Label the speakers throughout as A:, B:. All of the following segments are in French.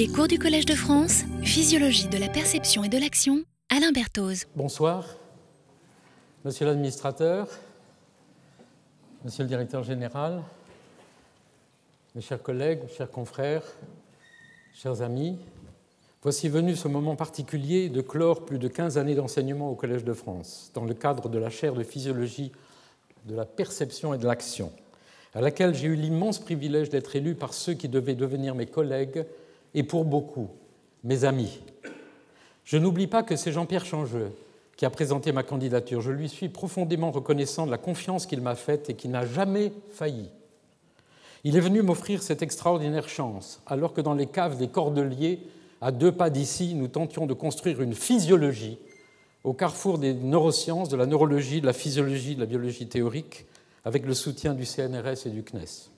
A: Les cours du Collège de France, Physiologie de la perception et de l'action, Alain Berthoz.
B: Bonsoir, monsieur l'administrateur, monsieur le directeur général, mes chers collègues, chers confrères, chers amis. Voici venu ce moment particulier de clore plus de 15 années d'enseignement au Collège de France, dans le cadre de la chaire de physiologie de la perception et de l'action, à laquelle j'ai eu l'immense privilège d'être élu par ceux qui devaient devenir mes collègues et pour beaucoup, mes amis. Je n'oublie pas que c'est Jean-Pierre Changeux qui a présenté ma candidature. Je lui suis profondément reconnaissant de la confiance qu'il m'a faite et qui n'a jamais failli. Il est venu m'offrir cette extraordinaire chance, alors que dans les caves des Cordeliers, à deux pas d'ici, nous tentions de construire une physiologie au carrefour des neurosciences, de la neurologie, de la physiologie, de la biologie théorique, avec le soutien du CNRS et du CNES.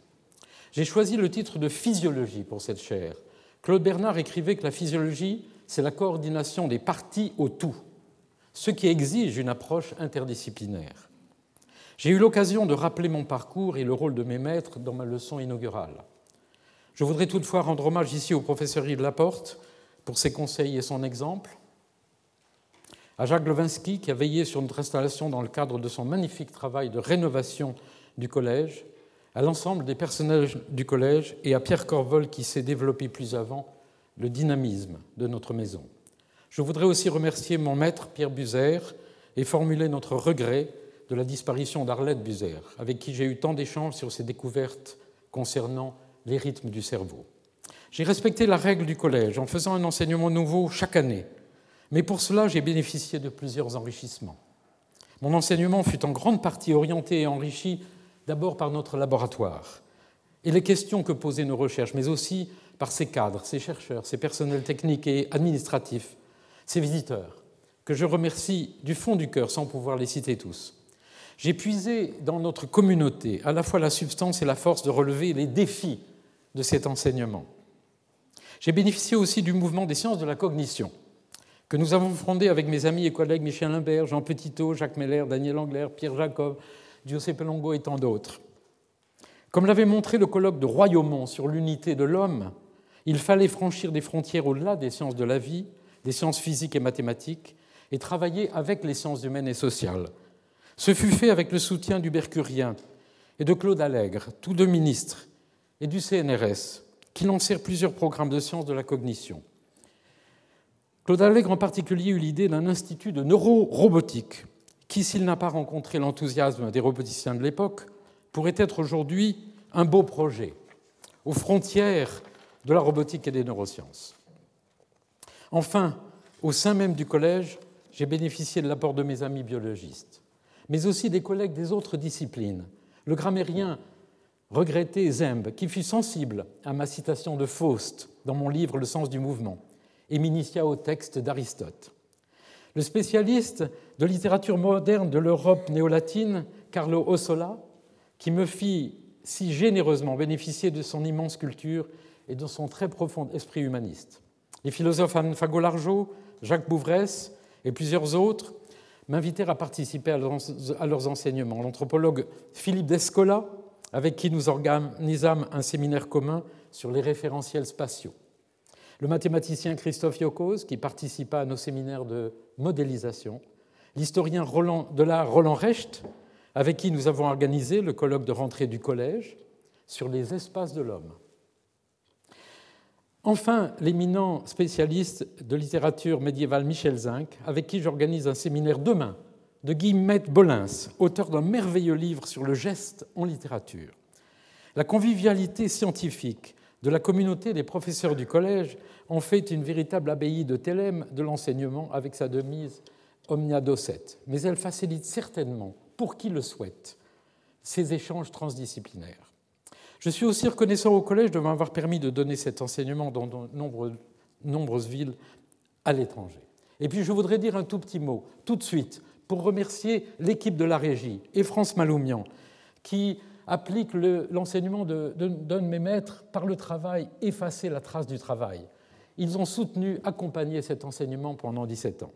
B: J'ai choisi le titre de physiologie pour cette chaire, Claude Bernard écrivait que la physiologie, c'est la coordination des parties au tout, ce qui exige une approche interdisciplinaire. J'ai eu l'occasion de rappeler mon parcours et le rôle de mes maîtres dans ma leçon inaugurale. Je voudrais toutefois rendre hommage ici au professeur Yves Laporte pour ses conseils et son exemple, à Jacques Levinsky qui a veillé sur notre installation dans le cadre de son magnifique travail de rénovation du collège, à l'ensemble des personnels du collège et à Pierre Corvol qui s'est développé plus avant le dynamisme de notre maison. Je voudrais aussi remercier mon maître Pierre Buzer et formuler notre regret de la disparition d'Arlette Buzer, avec qui j'ai eu tant d'échanges sur ses découvertes concernant les rythmes du cerveau. J'ai respecté la règle du collège en faisant un enseignement nouveau chaque année, mais pour cela j'ai bénéficié de plusieurs enrichissements. Mon enseignement fut en grande partie orienté et enrichi d'abord par notre laboratoire et les questions que posaient nos recherches, mais aussi par ses cadres, ses chercheurs, ses personnels techniques et administratifs, ses visiteurs, que je remercie du fond du cœur sans pouvoir les citer tous. J'ai puisé dans notre communauté à la fois la substance et la force de relever les défis de cet enseignement. J'ai bénéficié aussi du mouvement des sciences de la cognition, que nous avons fondé avec mes amis et collègues Michel Limbert, Jean Petitot, Jacques Meller, Daniel Angler, Pierre Jacob, Giuseppe Longo et tant d'autres. Comme l'avait montré le colloque de Royaumont sur l'unité de l'homme, il fallait franchir des frontières au-delà des sciences de la vie, des sciences physiques et mathématiques, et travailler avec les sciences humaines et sociales. Ce fut fait avec le soutien du Bercurien et de Claude Allègre, tous deux ministres, et du CNRS, qui lancèrent plusieurs programmes de sciences de la cognition. Claude Allègre en particulier eut l'idée d'un institut de neurorobotique qui, s'il n'a pas rencontré l'enthousiasme des roboticiens de l'époque, pourrait être aujourd'hui un beau projet aux frontières de la robotique et des neurosciences. Enfin, au sein même du collège, j'ai bénéficié de l'apport de mes amis biologistes, mais aussi des collègues des autres disciplines. Le grammairien regretté Zembe, qui fut sensible à ma citation de Faust dans mon livre Le sens du mouvement, et m'initia au texte d'Aristote. Le spécialiste de littérature moderne de l'Europe néolatine, Carlo Ossola, qui me fit si généreusement bénéficier de son immense culture et de son très profond esprit humaniste. Les philosophes Anne Fagolargeau, Jacques Bouvresse et plusieurs autres m'invitèrent à participer à leurs enseignements. L'anthropologue Philippe Descola, avec qui nous organisâmes un séminaire commun sur les référentiels spatiaux le mathématicien Christophe Yokos, qui participa à nos séminaires de modélisation, l'historien de l'art Roland Recht, avec qui nous avons organisé le colloque de rentrée du collège sur les espaces de l'homme. Enfin, l'éminent spécialiste de littérature médiévale Michel Zinc, avec qui j'organise un séminaire demain, de Guillemette Bolins, auteur d'un merveilleux livre sur le geste en littérature. La convivialité scientifique de la communauté des professeurs du collège ont fait une véritable abbaye de Thélème de l'enseignement avec sa demise Omnia Docet. Mais elle facilite certainement, pour qui le souhaite, ces échanges transdisciplinaires. Je suis aussi reconnaissant au collège de m'avoir permis de donner cet enseignement dans de nombreuses villes à l'étranger. Et puis je voudrais dire un tout petit mot, tout de suite, pour remercier l'équipe de la régie et France Maloumian, qui applique l'enseignement d'un de, mes maîtres par le travail, effacer la trace du travail. Ils ont soutenu, accompagné cet enseignement pendant 17 ans.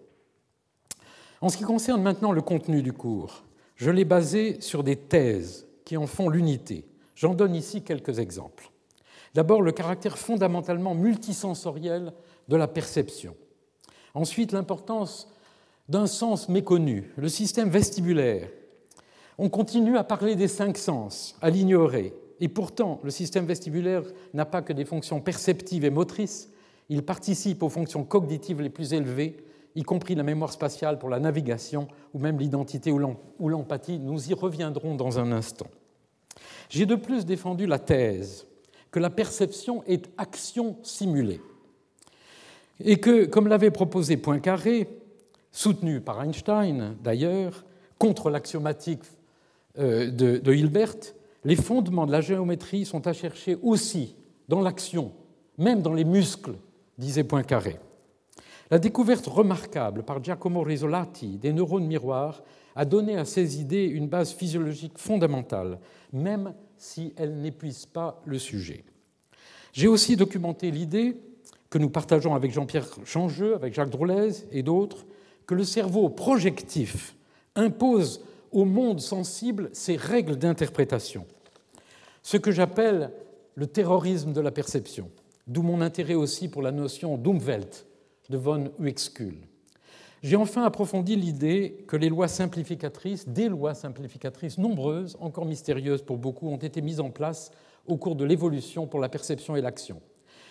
B: En ce qui concerne maintenant le contenu du cours, je l'ai basé sur des thèses qui en font l'unité. J'en donne ici quelques exemples. D'abord, le caractère fondamentalement multisensoriel de la perception. Ensuite, l'importance d'un sens méconnu, le système vestibulaire. On continue à parler des cinq sens, à l'ignorer. Et pourtant, le système vestibulaire n'a pas que des fonctions perceptives et motrices, il participe aux fonctions cognitives les plus élevées, y compris la mémoire spatiale pour la navigation ou même l'identité ou l'empathie. Nous y reviendrons dans un instant. J'ai de plus défendu la thèse que la perception est action simulée et que, comme l'avait proposé Poincaré, soutenu par Einstein d'ailleurs, contre l'axiomatique euh, de Hilbert, les fondements de la géométrie sont à chercher aussi dans l'action, même dans les muscles disait Poincaré. La découverte remarquable par Giacomo Risolati des neurones miroirs a donné à ces idées une base physiologique fondamentale, même si elle n'épuise pas le sujet. J'ai aussi documenté l'idée, que nous partageons avec Jean-Pierre Changeux, avec Jacques Droulez et d'autres, que le cerveau projectif impose au monde sensible ses règles d'interprétation, ce que j'appelle le terrorisme de la perception d'où mon intérêt aussi pour la notion d'Umwelt de von Uexküll. J'ai enfin approfondi l'idée que les lois simplificatrices, des lois simplificatrices nombreuses, encore mystérieuses pour beaucoup, ont été mises en place au cours de l'évolution pour la perception et l'action.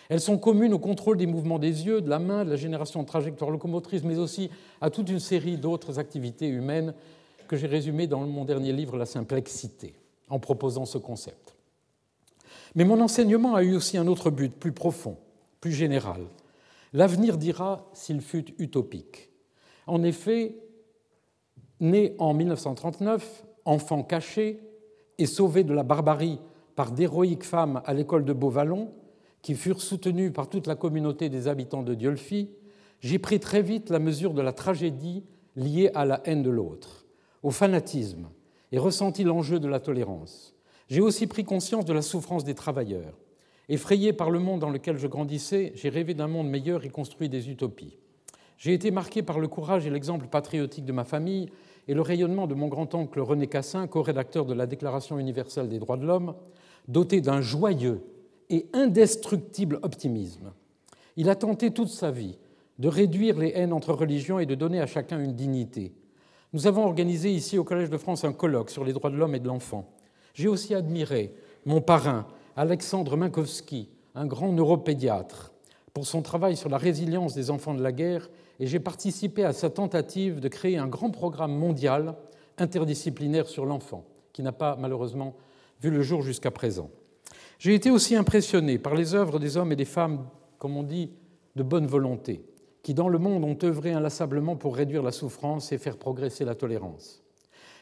B: Elles sont communes au contrôle des mouvements des yeux, de la main, de la génération de trajectoires locomotrices, mais aussi à toute une série d'autres activités humaines que j'ai résumées dans mon dernier livre, La Simplexité, en proposant ce concept. Mais mon enseignement a eu aussi un autre but, plus profond, plus général. L'avenir dira s'il fut utopique. En effet, né en 1939, enfant caché et sauvé de la barbarie par d'héroïques femmes à l'école de Beauvallon, qui furent soutenues par toute la communauté des habitants de Diolfi, j'ai pris très vite la mesure de la tragédie liée à la haine de l'autre, au fanatisme, et ressenti l'enjeu de la tolérance. J'ai aussi pris conscience de la souffrance des travailleurs. Effrayé par le monde dans lequel je grandissais, j'ai rêvé d'un monde meilleur et construit des utopies. J'ai été marqué par le courage et l'exemple patriotique de ma famille et le rayonnement de mon grand-oncle René Cassin, co-rédacteur de la Déclaration universelle des droits de l'homme, doté d'un joyeux et indestructible optimisme. Il a tenté toute sa vie de réduire les haines entre religions et de donner à chacun une dignité. Nous avons organisé ici au Collège de France un colloque sur les droits de l'homme et de l'enfant. J'ai aussi admiré mon parrain, Alexandre Minkowski, un grand neuropédiatre, pour son travail sur la résilience des enfants de la guerre, et j'ai participé à sa tentative de créer un grand programme mondial interdisciplinaire sur l'enfant, qui n'a pas malheureusement vu le jour jusqu'à présent. J'ai été aussi impressionné par les œuvres des hommes et des femmes, comme on dit, de bonne volonté, qui dans le monde ont œuvré inlassablement pour réduire la souffrance et faire progresser la tolérance.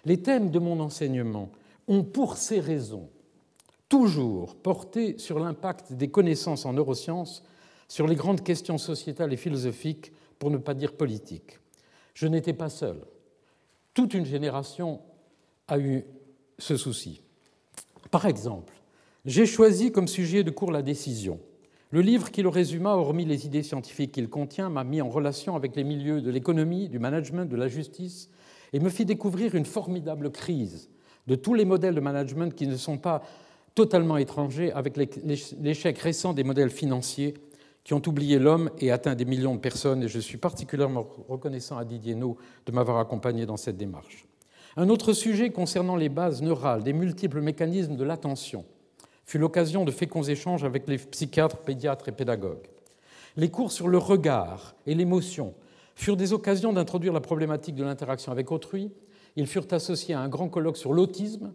B: Les thèmes de mon enseignement ont pour ces raisons toujours porté sur l'impact des connaissances en neurosciences sur les grandes questions sociétales et philosophiques, pour ne pas dire politiques. Je n'étais pas seul. Toute une génération a eu ce souci. Par exemple, j'ai choisi comme sujet de cours la décision. Le livre qui le résuma, hormis les idées scientifiques qu'il contient, m'a mis en relation avec les milieux de l'économie, du management, de la justice, et me fit découvrir une formidable crise de tous les modèles de management qui ne sont pas totalement étrangers avec l'échec récent des modèles financiers qui ont oublié l'homme et atteint des millions de personnes, et je suis particulièrement reconnaissant à Didier No de m'avoir accompagné dans cette démarche. Un autre sujet concernant les bases neurales des multiples mécanismes de l'attention fut l'occasion de féconds échanges avec les psychiatres, pédiatres et pédagogues. Les cours sur le regard et l'émotion furent des occasions d'introduire la problématique de l'interaction avec autrui ils furent associés à un grand colloque sur l'autisme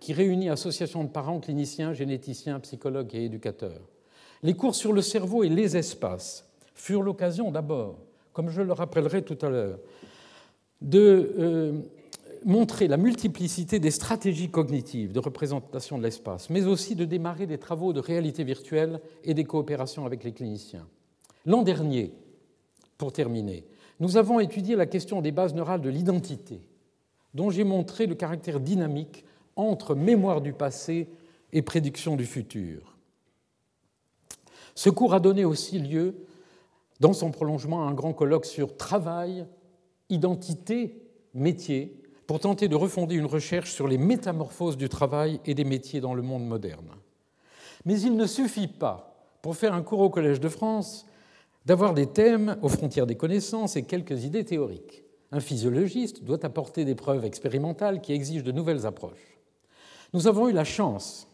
B: qui réunit associations de parents, cliniciens, généticiens, psychologues et éducateurs. Les cours sur le cerveau et les espaces furent l'occasion d'abord, comme je le rappellerai tout à l'heure, de euh, montrer la multiplicité des stratégies cognitives de représentation de l'espace, mais aussi de démarrer des travaux de réalité virtuelle et des coopérations avec les cliniciens. L'an dernier, pour terminer, nous avons étudié la question des bases neurales de l'identité dont j'ai montré le caractère dynamique entre mémoire du passé et prédiction du futur. Ce cours a donné aussi lieu, dans son prolongement, à un grand colloque sur travail, identité, métier, pour tenter de refonder une recherche sur les métamorphoses du travail et des métiers dans le monde moderne. Mais il ne suffit pas, pour faire un cours au Collège de France, d'avoir des thèmes aux frontières des connaissances et quelques idées théoriques. Un physiologiste doit apporter des preuves expérimentales qui exigent de nouvelles approches. Nous avons eu la chance,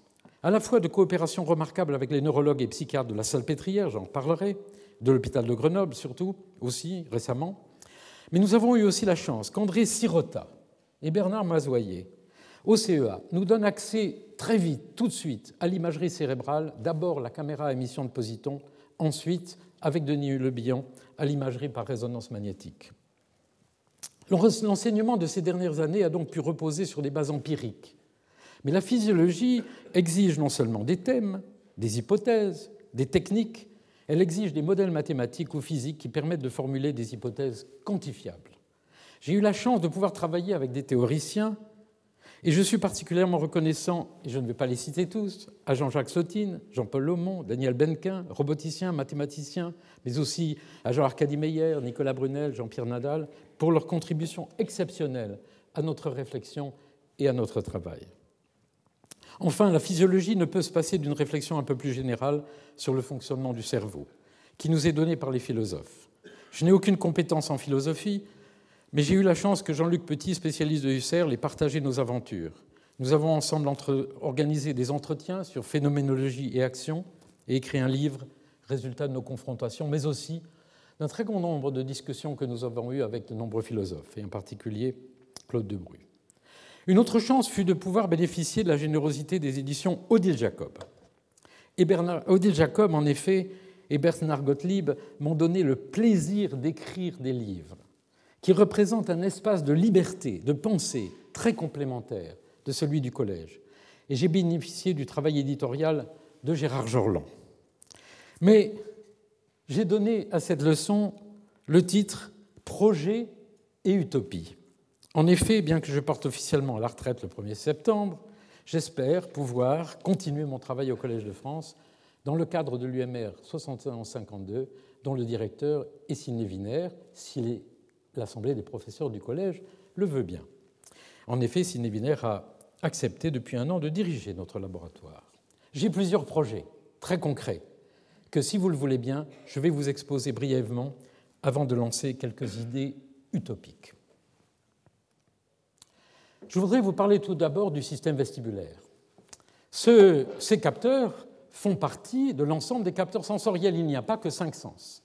B: à la fois de coopération remarquable avec les neurologues et psychiatres de la Salpêtrière, j'en parlerai, de l'hôpital de Grenoble surtout, aussi récemment, mais nous avons eu aussi la chance qu'André Sirota et Bernard Mazoyer, au CEA, nous donnent accès très vite, tout de suite, à l'imagerie cérébrale, d'abord la caméra à émission de positons, ensuite, avec Denis Le Bihan, à l'imagerie par résonance magnétique. L'enseignement de ces dernières années a donc pu reposer sur des bases empiriques. Mais la physiologie exige non seulement des thèmes, des hypothèses, des techniques, elle exige des modèles mathématiques ou physiques qui permettent de formuler des hypothèses quantifiables. J'ai eu la chance de pouvoir travailler avec des théoriciens et je suis particulièrement reconnaissant, et je ne vais pas les citer tous, à Jean-Jacques Sottine, Jean-Paul Lomont, Daniel Benquin, roboticien, mathématicien, mais aussi à Jean-Arcadie Meyer, Nicolas Brunel, Jean-Pierre Nadal, pour leur contribution exceptionnelle à notre réflexion et à notre travail. Enfin, la physiologie ne peut se passer d'une réflexion un peu plus générale sur le fonctionnement du cerveau, qui nous est donnée par les philosophes. Je n'ai aucune compétence en philosophie, mais j'ai eu la chance que Jean-Luc Petit, spécialiste de Husserl, ait partagé nos aventures. Nous avons ensemble organisé des entretiens sur phénoménologie et action et écrit un livre, résultat de nos confrontations, mais aussi d'un très grand nombre de discussions que nous avons eues avec de nombreux philosophes, et en particulier Claude Debru. Une autre chance fut de pouvoir bénéficier de la générosité des éditions Odile Jacob. Et Bernard, Odile Jacob, en effet, et Bernard Gottlieb m'ont donné le plaisir d'écrire des livres qui représentent un espace de liberté, de pensée très complémentaire de celui du collège. Et j'ai bénéficié du travail éditorial de Gérard Jorland. Mais j'ai donné à cette leçon le titre Projet et utopie. En effet, bien que je parte officiellement à la retraite le 1er septembre, j'espère pouvoir continuer mon travail au Collège de France dans le cadre de l'UMR 6152, dont le directeur est Sidney Wiener, si l'Assemblée des professeurs du Collège le veut bien. En effet, Wiener a accepté depuis un an de diriger notre laboratoire. J'ai plusieurs projets très concrets que, si vous le voulez bien, je vais vous exposer brièvement avant de lancer quelques idées utopiques. Je voudrais vous parler tout d'abord du système vestibulaire. ces capteurs font partie de l'ensemble des capteurs sensoriels. Il n'y a pas que cinq sens.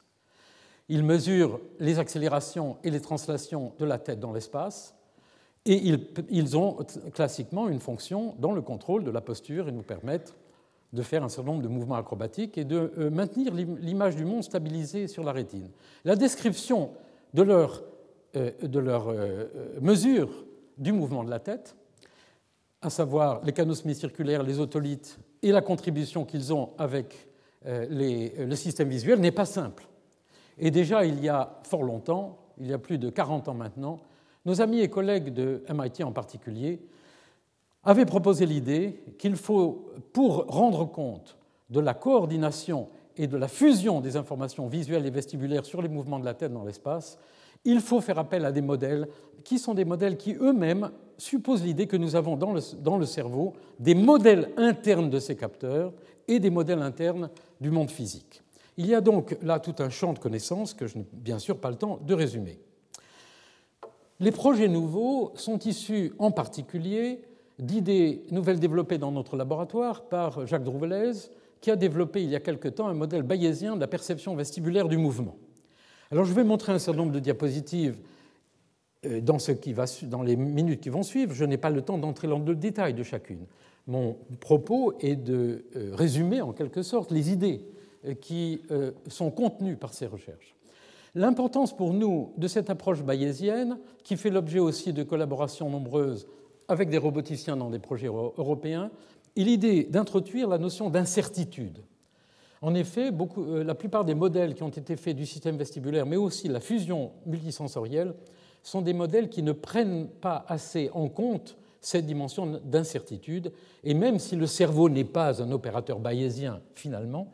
B: Ils mesurent les accélérations et les translations de la tête dans l'espace et ils, ont classiquement une fonction dans le contrôle de la posture et nous permettent de faire un certain nombre de mouvements acrobatiques et de euh, maintenir l'image du monde stabilisée sur la rétine. La description de leur, euh, de euh, mesure du mouvement de la tête, à savoir les canaux semi-circulaires, les otolithes et la contribution qu'ils ont avec le système visuel, n'est pas simple. Et déjà, il y a fort longtemps, il y a plus de 40 ans maintenant, nos amis et collègues de MIT en particulier avaient proposé l'idée qu'il faut, pour rendre compte de la coordination et de la fusion des informations visuelles et vestibulaires sur les mouvements de la tête dans l'espace, il faut faire appel à des modèles qui sont des modèles qui eux-mêmes supposent l'idée que nous avons dans le, dans le, cerveau des modèles internes de ces capteurs et des modèles internes du monde physique. Il y a donc là tout un champ de connaissances que je n'ai bien sûr pas le temps de résumer. Les projets nouveaux sont issus en particulier d'idées nouvelles développées dans notre laboratoire par Jacques Drouvelez, qui a développé il y a quelque temps un modèle bayésien de la perception vestibulaire du mouvement. Alors je vais montrer un certain nombre de diapositives euh, dans, dans les minutes qui vont suivre. Je n'ai pas le temps d'entrer dans le détail de chacune. Mon propos est de euh, résumer en quelque sorte les idées qui sont contenues par ces recherches. L'importance pour nous de cette approche bayésienne, qui fait l'objet aussi de collaborations nombreuses avec des roboticiens dans des projets européens, est l'idée d'introduire la notion d'incertitude en effet, euh, la plupart des modèles qui ont été faits du système vestibulaire, mais aussi la fusion multisensorielle, sont des modèles qui ne prennent pas assez en compte cette dimension d'incertitude. Et même si le cerveau n'est pas un opérateur bayésien finalement,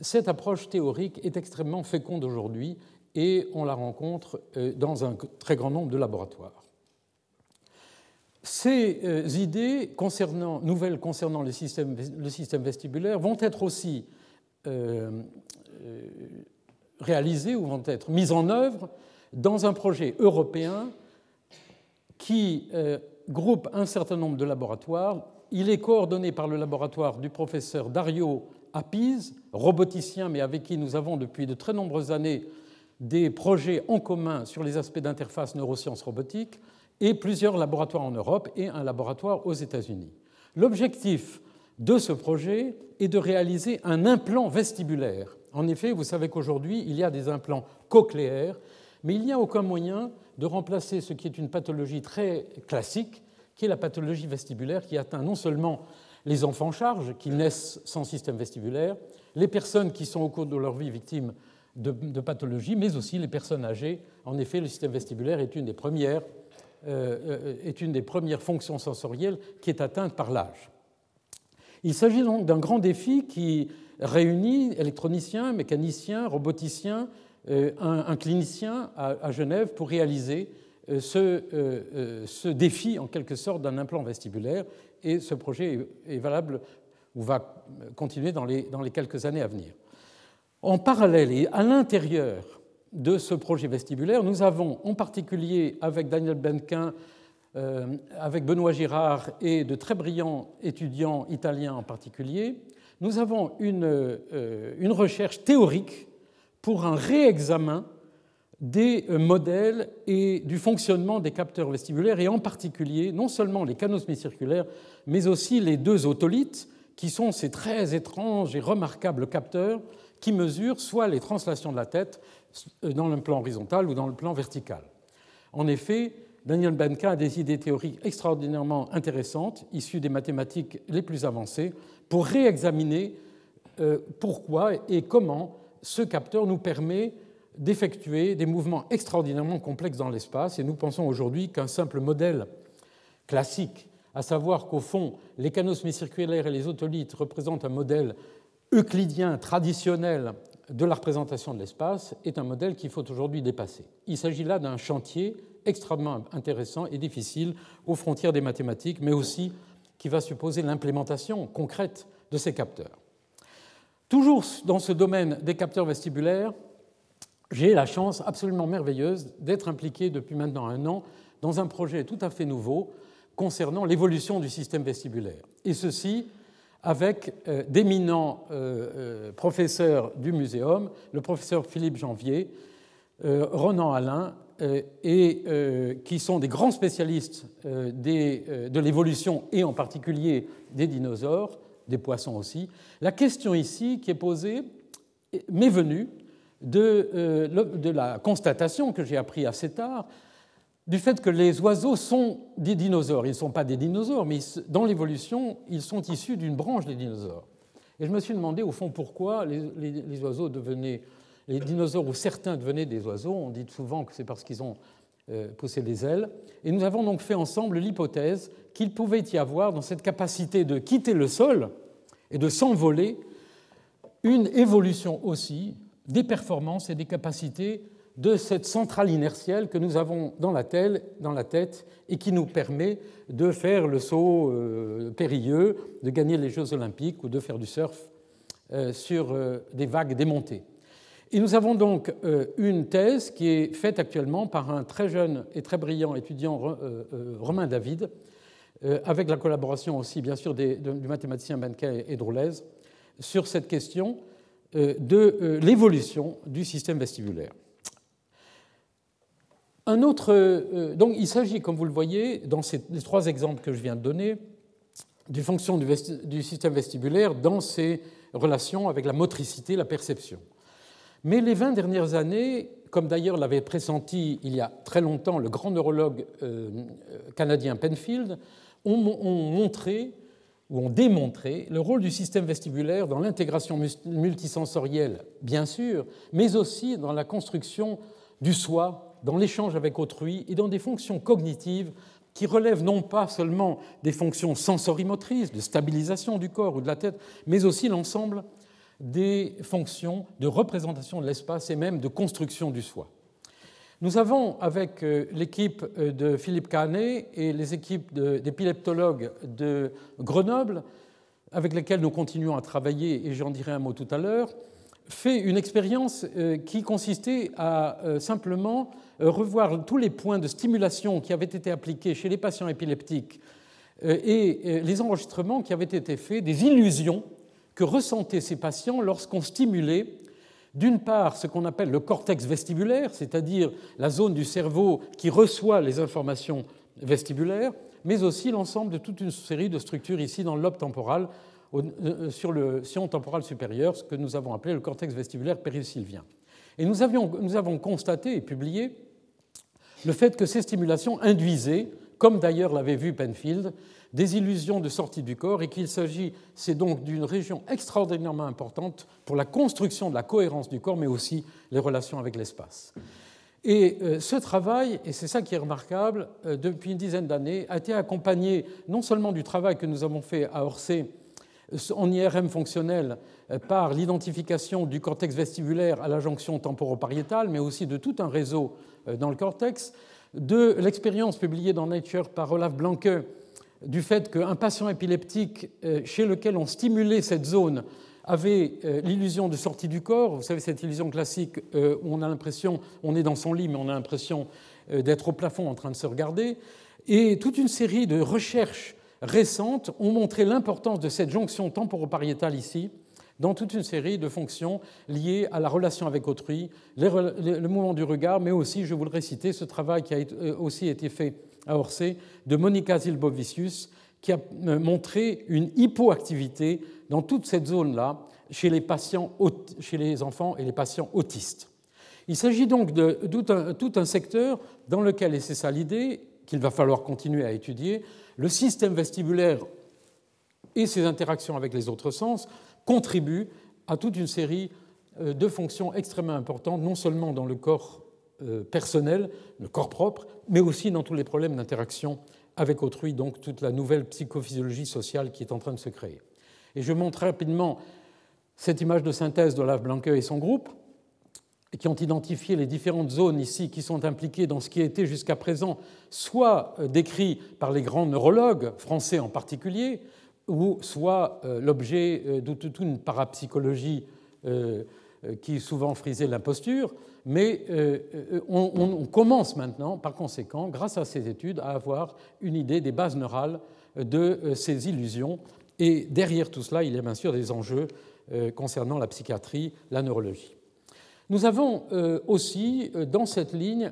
B: cette approche théorique est extrêmement féconde aujourd'hui et on la rencontre euh, dans un très grand nombre de laboratoires. Ces euh, idées concernant, nouvelles concernant le système, vestibulaire vont être aussi euh, réalisées ou vont être mises en œuvre dans un projet européen qui groupe un certain nombre de laboratoires. Il est coordonné par le laboratoire du professeur Dario Appiz, roboticien, mais avec qui nous avons depuis de très nombreuses années des projets en commun sur les aspects d'interface neurosciences robotiques et plusieurs laboratoires en Europe et un laboratoire aux États-Unis. L'objectif de ce projet est de réaliser un implant vestibulaire. En effet, vous savez qu'aujourd'hui, il y a des implants cochléaires, mais il n'y a aucun moyen de remplacer ce qui est une pathologie très classique, qui est la pathologie vestibulaire, qui atteint non seulement les enfants charges, qui naissent sans système vestibulaire, les personnes qui sont au cours de leur vie victimes de, pathologies, mais aussi les personnes âgées. En effet, le système vestibulaire est une des premières euh, euh, est une des premières fonctions sensorielles qui est atteinte par l'âge. Il s'agit donc d'un grand défi qui réunit électroniciens, mécaniciens, roboticiens, euh, un, clinicien à, Genève pour réaliser ce, défi en quelque sorte d'un implant vestibulaire et ce projet est, valable ou va continuer dans les, quelques années à venir. En parallèle et à l'intérieur de ce projet vestibulaire. Nous avons en particulier avec Daniel Benquin, euh, avec Benoît Girard et de très brillants étudiants italiens en particulier, nous avons une, euh, une recherche théorique pour un réexamen des euh, modèles et du fonctionnement des capteurs vestibulaires, et en particulier non seulement les canaux semi-circulaires, mais aussi les deux otolithes, qui sont ces très étranges et remarquables capteurs qui mesurent soit les translations de la tête, euh, dans le plan horizontal ou dans le plan vertical. En effet, Daniel Benka a des idées théoriques extraordinairement intéressantes, issues des mathématiques les plus avancées, pour réexaminer euh, pourquoi et comment ce capteur nous permet d'effectuer des mouvements extraordinairement complexes dans l'espace. Et nous pensons aujourd'hui qu'un simple modèle classique, à savoir qu'au fond, les canaux semi-circulaires et les otolithes représentent un modèle euclidien traditionnel de la représentation de l'espace est un modèle qu'il faut aujourd'hui dépasser. Il s'agit là d'un chantier extrêmement intéressant et difficile aux frontières des mathématiques, mais aussi qui va supposer l'implémentation concrète de ces capteurs. Toujours dans ce domaine des capteurs vestibulaires, j'ai la chance absolument merveilleuse d'être impliqué depuis maintenant un an dans un projet tout à fait nouveau concernant l'évolution du système vestibulaire. Et ceci avec euh, d'éminents euh, euh, professeurs du muséum, le professeur Philippe Janvier, Ronan Alain, et qui sont des grands spécialistes de l'évolution et en particulier des dinosaures, des poissons aussi. La question ici qui est posée m'est venue de, de la constatation que j'ai appris assez tard du fait que les oiseaux sont des dinosaures. Ils ne sont pas des dinosaures, mais dans l'évolution, ils sont issus d'une branche des dinosaures. Et je me suis demandé, au fond, pourquoi les, oiseaux devenaient, les dinosaures ou certains devenaient des oiseaux. On dit souvent que c'est parce qu'ils ont euh, poussé des ailes. Et nous avons donc fait ensemble l'hypothèse qu'il pouvait y avoir, dans cette capacité de quitter le sol et de s'envoler, une évolution aussi des performances et des capacités de cette centrale inertielle que nous avons dans la, tête et qui nous permet de faire le saut euh, périlleux, de gagner les Jeux olympiques ou de faire du surf euh, sur euh, des vagues démontées. Et nous avons donc une thèse qui est faite actuellement par un très jeune et très brillant étudiant, Romain David, avec la collaboration aussi, bien sûr, du mathématicien Benquet et Droulez, sur cette question de l'évolution du système vestibulaire. Un autre, euh, donc il s'agit, comme vous le voyez, dans ces, les trois exemples que je viens de donner, du fonction du, système vestibulaire dans ses relations avec la motricité, la perception. Mais les 20 dernières années, comme d'ailleurs l'avait pressenti il y a très longtemps le grand neurologue euh, canadien Penfield, ont, montré ou ont démontré le rôle du système vestibulaire dans l'intégration multisensorielle, bien sûr, mais aussi dans la construction du soi dans l'échange avec autrui et dans des fonctions cognitives qui relèvent non pas seulement des fonctions sensorimotrices, de stabilisation du corps ou de la tête, mais aussi l'ensemble des fonctions de représentation de l'espace et même de construction du soi. Nous avons, avec euh, l'équipe euh, de Philippe Canet et les équipes d'épileptologues de Grenoble, avec lesquelles nous continuons à travailler, et j'en dirai un mot tout à l'heure, fait une expérience euh, qui consistait à simplement revoir tous les points de stimulation qui avaient été appliqués chez les patients épileptiques et les enregistrements qui avaient été faits des illusions que ressentaient ces patients lorsqu'on stimulait d'une part, ce qu'on appelle le cortex vestibulaire, c'est-à-dire la zone du cerveau qui reçoit les informations vestibulaires, mais aussi l'ensemble de toute une série de structures ici dans le lobe temporal, euh, sur le sillon temporal supérieur, ce que nous avons appelé le cortex vestibulaire périsylvien. Et nous, nous avons constaté et publié le fait que ces stimulations induisaient, comme d'ailleurs l'avait vu Penfield, des illusions de sortie du corps et qu'il s'agit, c'est donc d'une région extraordinairement importante pour la construction de la cohérence du corps, mais aussi les relations avec l'espace. Et euh, ce travail, et c'est ça qui est remarquable, euh, depuis une dizaine d'années, a été accompagné non seulement du travail que nous avons fait à Orsay euh, en IRM fonctionnel par l'identification du cortex vestibulaire à la jonction temporopariétale, mais aussi de tout un réseau dans le cortex, de l'expérience publiée dans Nature par Olaf Blanke du fait qu'un patient épileptique euh, chez lequel on stimulait cette zone avait euh, l'illusion de sortie du corps, vous savez cette illusion classique euh, où on a l'impression, on est dans son lit, mais on a l'impression d'être au plafond en train de se regarder, et toute une série de recherches récentes ont montré l'importance de cette jonction temporopariétale ici, dans toute une série de fonctions liées à la relation avec autrui, le mouvement du regard, mais aussi, je voudrais citer ce travail qui a aussi été fait à Orsay de Monica Zilbovicius, qui a euh, montré une hypoactivité dans toute cette zone-là chez les, patients, chez les enfants et les patients autistes. Il s'agit donc de tout un, secteur dans lequel, et c'est ça l'idée, qu'il va falloir continuer à étudier, le système vestibulaire et ses interactions avec les autres sens contribuent à toute une série euh, de fonctions extrêmement importantes, non seulement dans le corps personnel, le corps propre, mais aussi dans tous les problèmes d'interaction avec autrui, donc toute la nouvelle psychophysiologie sociale qui est en train de se créer. Et je montre rapidement cette image de synthèse d'Olaf Blanke et son groupe, qui ont identifié les différentes zones ici qui sont impliquées dans ce qui a été jusqu'à présent soit euh, décrit par les grands neurologues, français en particulier, ou soit euh, l'objet de toute une parapsychologie qui souvent frisait l'imposture, mais euh, euh, on, commence maintenant, par conséquent, grâce à ces études, à avoir une idée des bases neurales de euh, ces illusions. Et derrière tout cela, il y a bien sûr des enjeux concernant la psychiatrie, la neurologie. Nous avons aussi dans cette ligne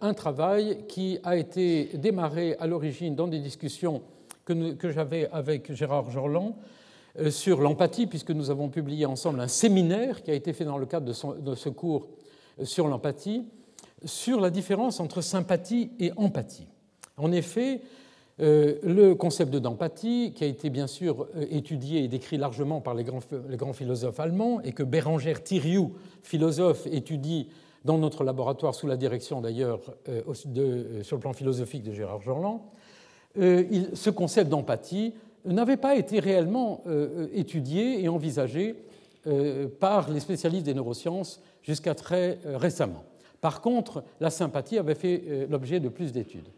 B: un travail qui a été démarré à l'origine dans des discussions que, j'avais avec Gérard Jorland sur l'empathie, puisque nous avons publié ensemble un séminaire qui a été fait dans le cadre de ce cours sur l'empathie, sur la différence entre sympathie et empathie. En effet, euh, le concept d'empathie, qui a été bien sûr euh, étudié et décrit largement par les grands, philosophes allemands, et que Bérangère Thiriou, philosophe, étudie dans notre laboratoire, sous la direction d'ailleurs euh, sur le plan philosophique de Gérard Jorland, ce concept d'empathie n'avait pas été réellement étudié et envisagé par les spécialistes des neurosciences jusqu'à très euh, récemment. Par contre, la sympathie avait fait euh, l'objet de plus d'études.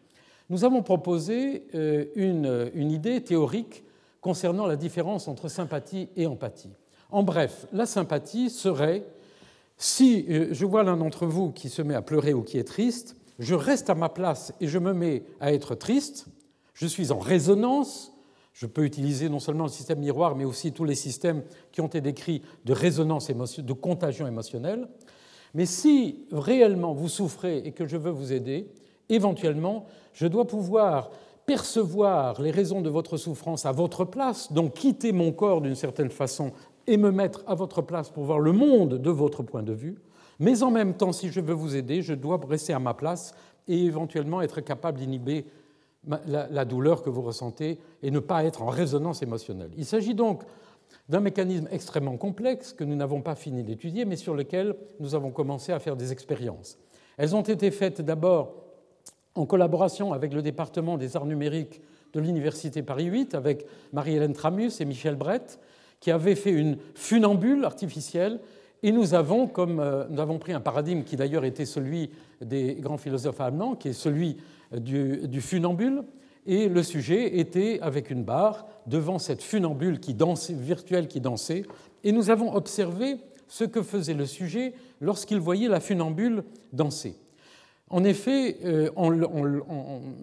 B: Nous avons proposé euh, une, idée théorique concernant la différence entre sympathie et empathie. En bref, la sympathie serait, si je vois l'un d'entre vous qui se met à pleurer ou qui est triste, je reste à ma place et je me mets à être triste, je suis en résonance, je peux utiliser non seulement le système miroir, mais aussi tous les systèmes qui ont été décrits de résonance, de contagion émotionnelle. Mais si réellement vous souffrez et que je veux vous aider, éventuellement, je dois pouvoir percevoir les raisons de votre souffrance à votre place, donc quitter mon corps d'une certaine façon et me mettre à votre place pour voir le monde de votre point de vue. Mais en même temps, si je veux vous aider, je dois rester à ma place et éventuellement être capable d'inhiber la, douleur que vous ressentez et ne pas être en résonance émotionnelle. Il s'agit donc d'un mécanisme extrêmement complexe que nous n'avons pas fini d'étudier, mais sur lequel nous avons commencé à faire des expériences. Elles ont été faites d'abord en collaboration avec le département des arts numériques de l'Université Paris 8, avec Marie-Hélène Tramus et Michel Brett, qui avaient fait une funambule artificielle Et nous avons, comme nous avons pris un paradigme qui d'ailleurs était celui des grands philosophes allemands, qui est celui du, funambule, et le sujet était avec une barre devant cette funambule qui dansait, virtuelle qui dansait, et nous avons observé ce que faisait le sujet lorsqu'il voyait la funambule danser. En effet, euh,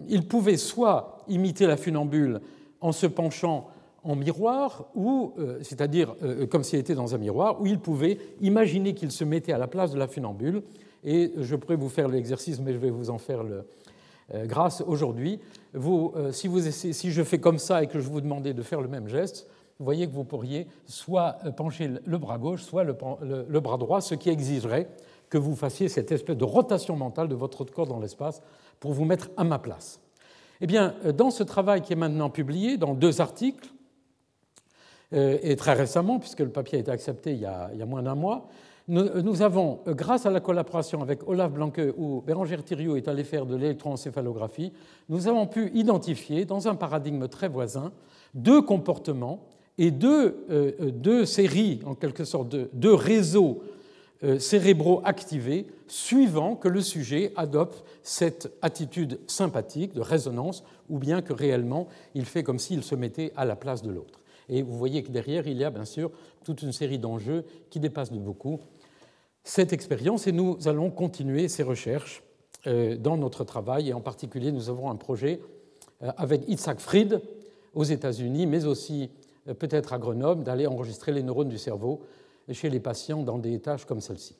B: il pouvait soit imiter la funambule en se penchant en miroir, ou, euh, c'est-à-dire euh, comme s'il était dans un miroir, ou il pouvait imaginer qu'il se mettait à la place de la funambule. Et je pourrais vous faire l'exercice, mais je vais vous en faire le, grâce aujourd'hui. si, vous si je fais comme ça et que je vous demandais de faire le même geste, vous voyez que vous pourriez soit pencher le bras gauche, soit le, bras droit, ce qui exigerait que vous fassiez cette espèce de rotation mentale de votre corps dans l'espace pour vous mettre à ma place. Eh bien, dans ce travail qui est maintenant publié, dans deux articles, euh, et très récemment, puisque le papier a été accepté il y a, moins d'un mois, nous, avons, grâce à la collaboration avec Olaf Blanque, où Bérangère Thiriot est allé faire de l'électroencéphalographie, nous avons pu identifier, dans un paradigme très voisin, deux comportements et deux, euh, euh, deux séries, en quelque sorte, de, deux réseaux euh, cérébraux activés, suivant que le sujet adopte cette attitude sympathique de résonance, ou bien que réellement il fait comme s'il se mettait à la place de l'autre. Et vous voyez que derrière, il y a bien sûr toute une série d'enjeux qui dépassent de beaucoup cette expérience, et nous allons continuer ces recherches dans notre travail, et en particulier, nous avons un projet avec Itzhak Fried aux États-Unis, mais aussi euh, peut-être à Grenoble, d'aller enregistrer les neurones du cerveau chez les patients dans des tâches comme celle-ci.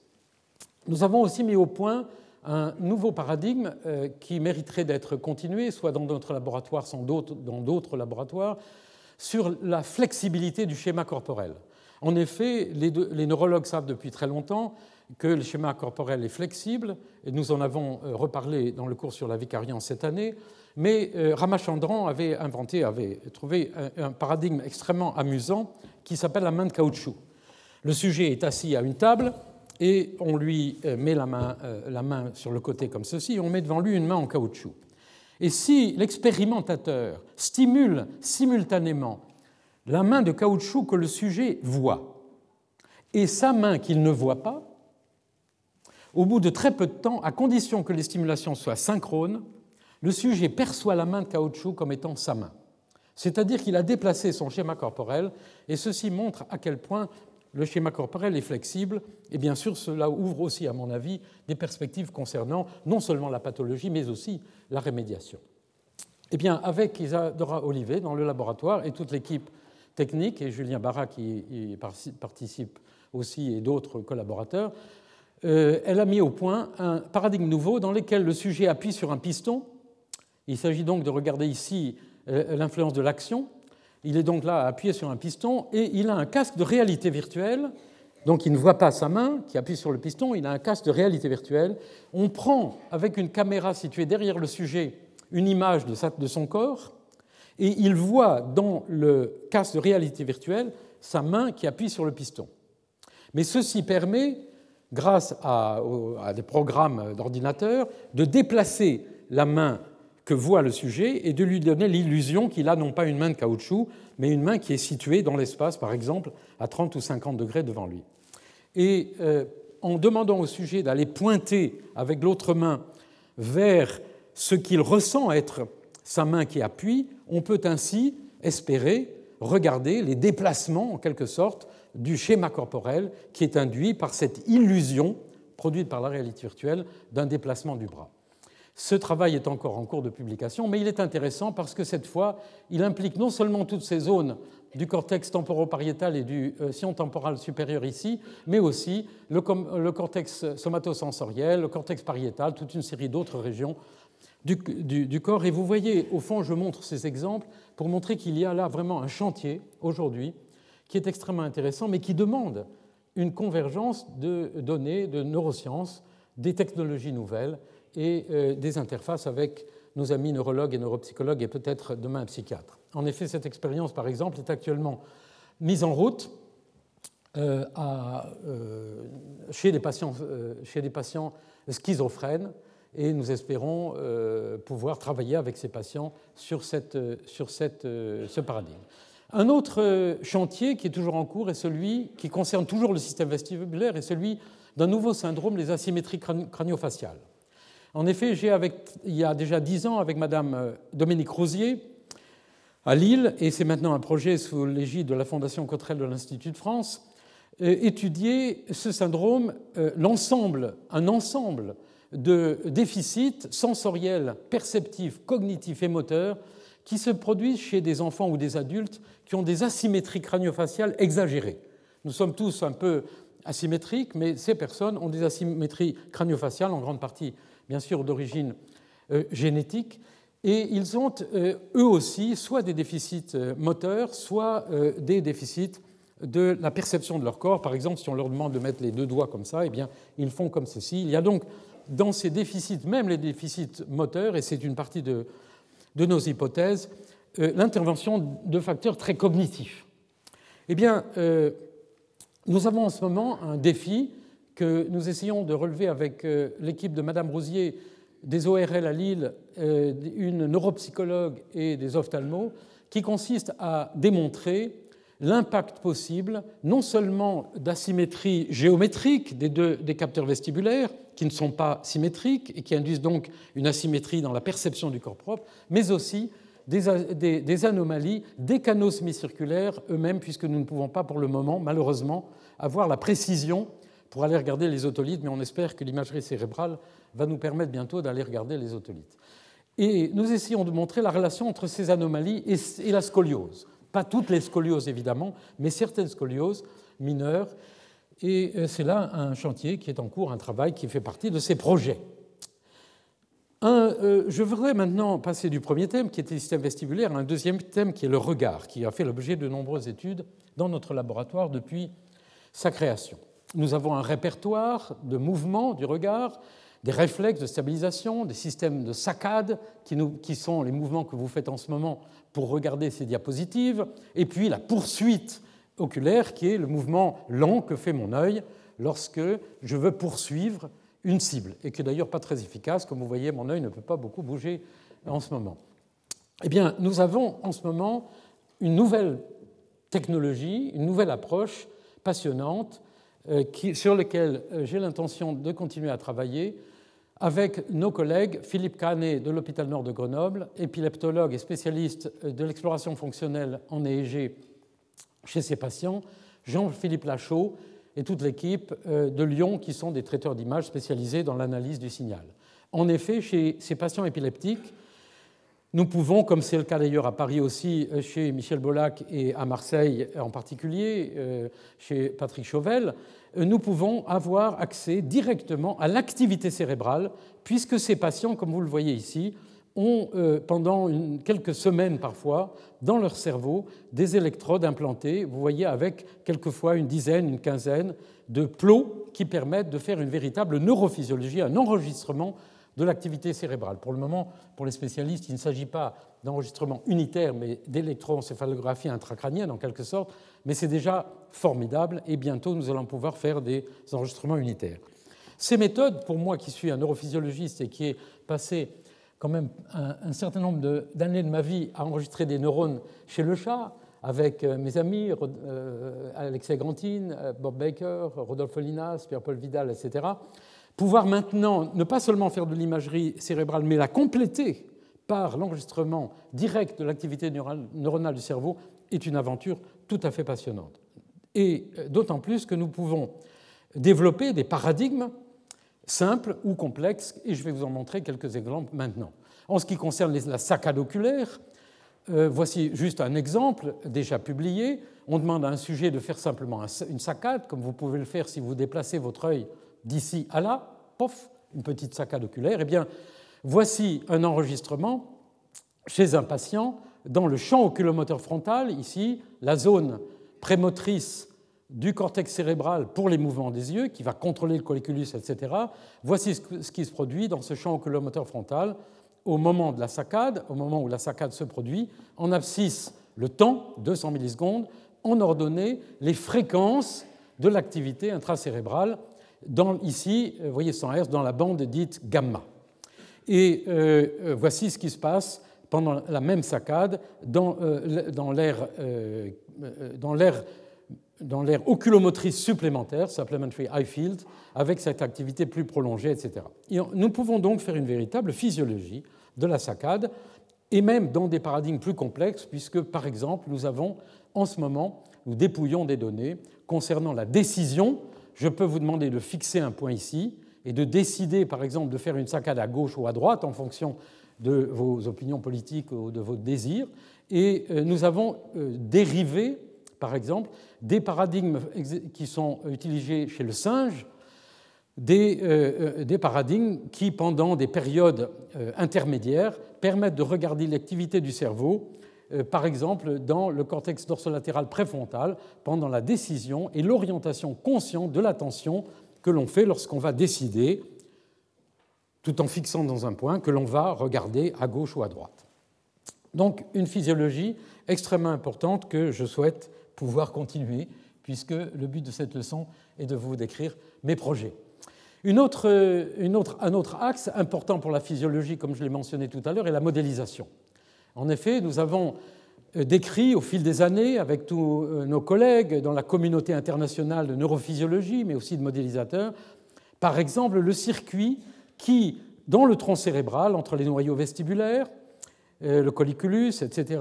B: Nous avons aussi mis au point un nouveau paradigme euh, qui mériterait d'être continué, soit dans notre laboratoire, soit dans d'autres laboratoires, sur la flexibilité du schéma corporel. En effet, les, les, neurologues savent depuis très longtemps que le schéma corporel est flexible, et nous en avons euh, reparlé dans le cours sur la vicariance cette année, mais euh, Ramachandran avait inventé, avait trouvé un, paradigme extrêmement amusant qui s'appelle la main de caoutchouc. Le sujet est assis à une table et on lui euh, met la main, la main sur le côté comme ceci, et on met devant lui une main en caoutchouc. Et si l'expérimentateur stimule simultanément la main de caoutchouc que le sujet voit et sa main qu'il ne voit pas, au bout de très peu de temps, à condition que les stimulations soient synchrones, le sujet perçoit la main de caoutchouc comme étant sa main. C'est-à-dire qu'il a déplacé son schéma corporel, et ceci montre à quel point le schéma corporel est flexible, et bien sûr cela ouvre aussi, à mon avis, des perspectives concernant non seulement la pathologie, mais aussi la rémédiation. Eh bien, avec Isadora Olivet dans le laboratoire et toute l'équipe technique, et Julien Barra qui participe aussi, et d'autres collaborateurs, elle a mis au point un paradigme nouveau dans lequel le sujet appuie sur un piston il s'agit donc de regarder ici euh, l'influence de l'action. Il est donc là appuyé sur un piston et il a un casque de réalité virtuelle. Donc il ne voit pas sa main qui appuie sur le piston, il a un casque de réalité virtuelle. On prend avec une caméra située derrière le sujet une image de son corps et il voit dans le casque de réalité virtuelle sa main qui appuie sur le piston. Mais ceci permet, grâce à, des programmes d'ordinateur, de déplacer la main que voit le sujet et de lui donner l'illusion qu'il a non pas une main de caoutchouc, mais une main qui est située dans l'espace, par exemple, à 30 ou 50 degrés devant lui. Et euh, en demandant au sujet d'aller pointer avec l'autre main vers ce qu'il ressent être sa main qui appuie, on peut ainsi espérer regarder les déplacements, en quelque sorte, du schéma corporel qui est induit par cette illusion produite par la réalité virtuelle d'un déplacement du bras. Ce travail est encore en cours de publication, mais il est intéressant parce que cette fois, il implique non seulement toutes ces zones du cortex temporopariétal et du euh, sillon temporal supérieur ici, mais aussi le, cortex somatosensoriel, le cortex pariétal, toute une série d'autres régions du, du, corps. Et vous voyez, au fond, je montre ces exemples pour montrer qu'il y a là vraiment un chantier aujourd'hui qui est extrêmement intéressant, mais qui demande une convergence de données, de neurosciences, des technologies nouvelles et euh, des interfaces avec nos amis neurologues et neuropsychologues et peut-être demain psychiatres. En effet, cette expérience, par exemple, est actuellement mise en route euh, euh, chez, des patients, chez, des patients, schizophrènes et nous espérons pouvoir travailler avec ces patients sur, cette, sur cette, ce paradigme. Un autre chantier qui est toujours en cours est celui qui concerne toujours le système vestibulaire et celui d'un nouveau syndrome, les asymétries craniofaciales. En effet, j'ai, il y a déjà dix ans, avec Madame euh, Dominique Rosier, à Lille, et c'est maintenant un projet sous l'égide de la Fondation Cotterell de l'Institut de France, euh, étudier ce syndrome, euh, l'ensemble, un ensemble de déficits sensoriels, perceptifs, cognitifs et moteurs qui se produisent chez des enfants ou des adultes qui ont des asymétries craniofaciales exagérées. Nous sommes tous un peu asymétriques, mais ces personnes ont des asymétries craniofaciales, en grande partie, bien sûr, d'origine euh, génétique, et ils ont euh, eux aussi soit des déficits euh, moteurs, soit des déficits de la perception de leur corps. Par exemple, si on leur demande de mettre les deux doigts comme ça, eh bien, ils font comme ceci. Il y a donc dans ces déficits, même les déficits moteurs, et c'est une partie de, de nos hypothèses, l'intervention de facteurs très cognitifs. Eh bien, nous avons en ce moment un défi que nous essayons de relever avec euh, l'équipe de Madame Rosier des ORL à Lille, euh, une neuropsychologue et des ophtalmos, qui consiste à démontrer l'impact possible non seulement d'asymétrie géométrique des, deux, des capteurs vestibulaires, qui ne sont pas symétriques et qui induisent donc une asymétrie dans la perception du corps propre, mais aussi des, anomalies des canaux semi-circulaires eux-mêmes, puisque nous ne pouvons pas pour le moment, malheureusement, avoir la précision pour aller regarder les otolithes, mais on espère que l'imagerie cérébrale va nous permettre bientôt d'aller regarder les otolithes. Et nous essayons de montrer la relation entre ces anomalies et, la scoliose. Pas toutes les scolioses, évidemment, mais certaines scolioses mineures. Et euh, c'est là un chantier qui est en cours, un travail qui fait partie de ces projets. Euh, je voudrais maintenant passer du premier thème, qui était le système vestibulaire, à un deuxième thème qui est le regard, qui a fait l'objet de nombreuses études dans notre laboratoire depuis sa création. Nous avons un répertoire de mouvements du regard, des réflexes de stabilisation, des systèmes de saccades, qui, qui sont les mouvements que vous faites en ce moment pour regarder ces diapositives, et puis la poursuite oculaire, qui est le mouvement lent que fait mon œil lorsque je veux poursuivre une cible, et qui est d'ailleurs pas très efficace. Comme vous voyez, mon œil ne peut pas beaucoup bouger en ce moment. Eh bien, nous avons en ce moment une nouvelle technologie, une nouvelle approche passionnante euh, sur laquelle euh, j'ai l'intention de continuer à travailler avec nos collègues Philippe Canet de l'hôpital Nord de Grenoble, épileptologue et spécialiste de l'exploration fonctionnelle en EEG chez ces patients, Jean-Philippe Lachaud, et toute l'équipe euh, de Lyon qui sont des traiteurs d'images spécialisés dans l'analyse du signal. En effet, chez ces patients épileptiques, nous pouvons, comme c'est le cas d'ailleurs à Paris aussi, euh, chez Michel Bolac et à Marseille en particulier, euh, chez Patrick Chauvel, nous pouvons avoir accès directement à l'activité cérébrale, puisque ces patients, comme vous le voyez ici, ont euh, pendant quelques semaines parfois dans leur cerveau des électrodes implantées, vous voyez avec quelquefois une dizaine, une quinzaine de plots qui permettent de faire une véritable neurophysiologie, un enregistrement de l'activité cérébrale. Pour le moment, pour les spécialistes, il ne s'agit pas d'enregistrement unitaire, mais d'électroencéphalographie intracrânienne en quelque sorte, mais c'est déjà formidable et bientôt nous allons pouvoir faire des enregistrements unitaires. Ces méthodes, pour moi qui suis un neurophysiologiste et qui ai passé quand même un, certain nombre d'années de, ma vie à enregistrer des neurones chez le chat, avec euh, mes amis, euh, Alexei Grantine, euh, Bob Baker, Rodolphe Linas, Pierre-Paul Vidal, etc. Pouvoir maintenant ne pas seulement faire de l'imagerie cérébrale, mais la compléter par l'enregistrement direct de l'activité neuronale du cerveau est une aventure tout à fait passionnante. Et d'autant plus que nous pouvons développer des paradigmes simples ou complexes, et je vais vous en montrer quelques exemples maintenant. En ce qui concerne la saccade oculaire, euh, voici juste un exemple déjà publié. On demande à un sujet de faire simplement une saccade, comme vous pouvez le faire si vous déplacez votre œil d'ici à là, pof, une petite saccade oculaire. Eh bien, voici un enregistrement chez un patient dans le champ oculomoteur frontal, ici, la zone prémotrice du cortex cérébral pour les mouvements des yeux, qui va contrôler le colliculus, etc. Voici ce qui se produit dans ce champ oculomoteur frontal au moment de la saccade, au moment où la saccade se produit, en abscisse le temps, 200 millisecondes, en ordonnée les fréquences de l'activité intracérébrale, dans, ici, vous voyez 100 Hz, dans la bande dite gamma. Et euh, euh, voici ce qui se passe pendant la même saccade dans, dans l'air dans l'air oculomotrice supplémentaire, supplementary eye field, avec cette activité plus prolongée, etc. nous pouvons donc faire une véritable physiologie de la saccade, et même dans des paradigmes plus complexes, puisque, par exemple, nous avons en ce moment, nous dépouillons des données concernant la décision. Je peux vous demander de fixer un point ici et de décider, par exemple, de faire une saccade à gauche ou à droite en fonction de vos opinions politiques ou de vos désirs. Et euh, nous avons euh, dérivé, par exemple, des paradigmes qui sont utilisés chez le singe, des, euh, des paradigmes qui, pendant des périodes intermédiaires, permettent de regarder l'activité du cerveau, par exemple dans le cortex dorsolatéral préfrontal, pendant la décision et l'orientation consciente de l'attention que l'on fait lorsqu'on va décider tout en fixant dans un point que l'on va regarder à gauche ou à droite. Donc une physiologie extrêmement importante que je souhaite pouvoir continuer, puisque le but de cette leçon est de vous décrire mes projets. Une autre, un autre axe important pour la physiologie, comme je l'ai mentionné tout à l'heure, est la modélisation. En effet, nous avons euh, décrit au fil des années avec tous euh, nos collègues dans la communauté internationale de neurophysiologie, mais aussi de modélisateurs, par exemple le circuit qui, dans le tronc cérébral, entre les noyaux vestibulaires, euh, le colliculus, etc.,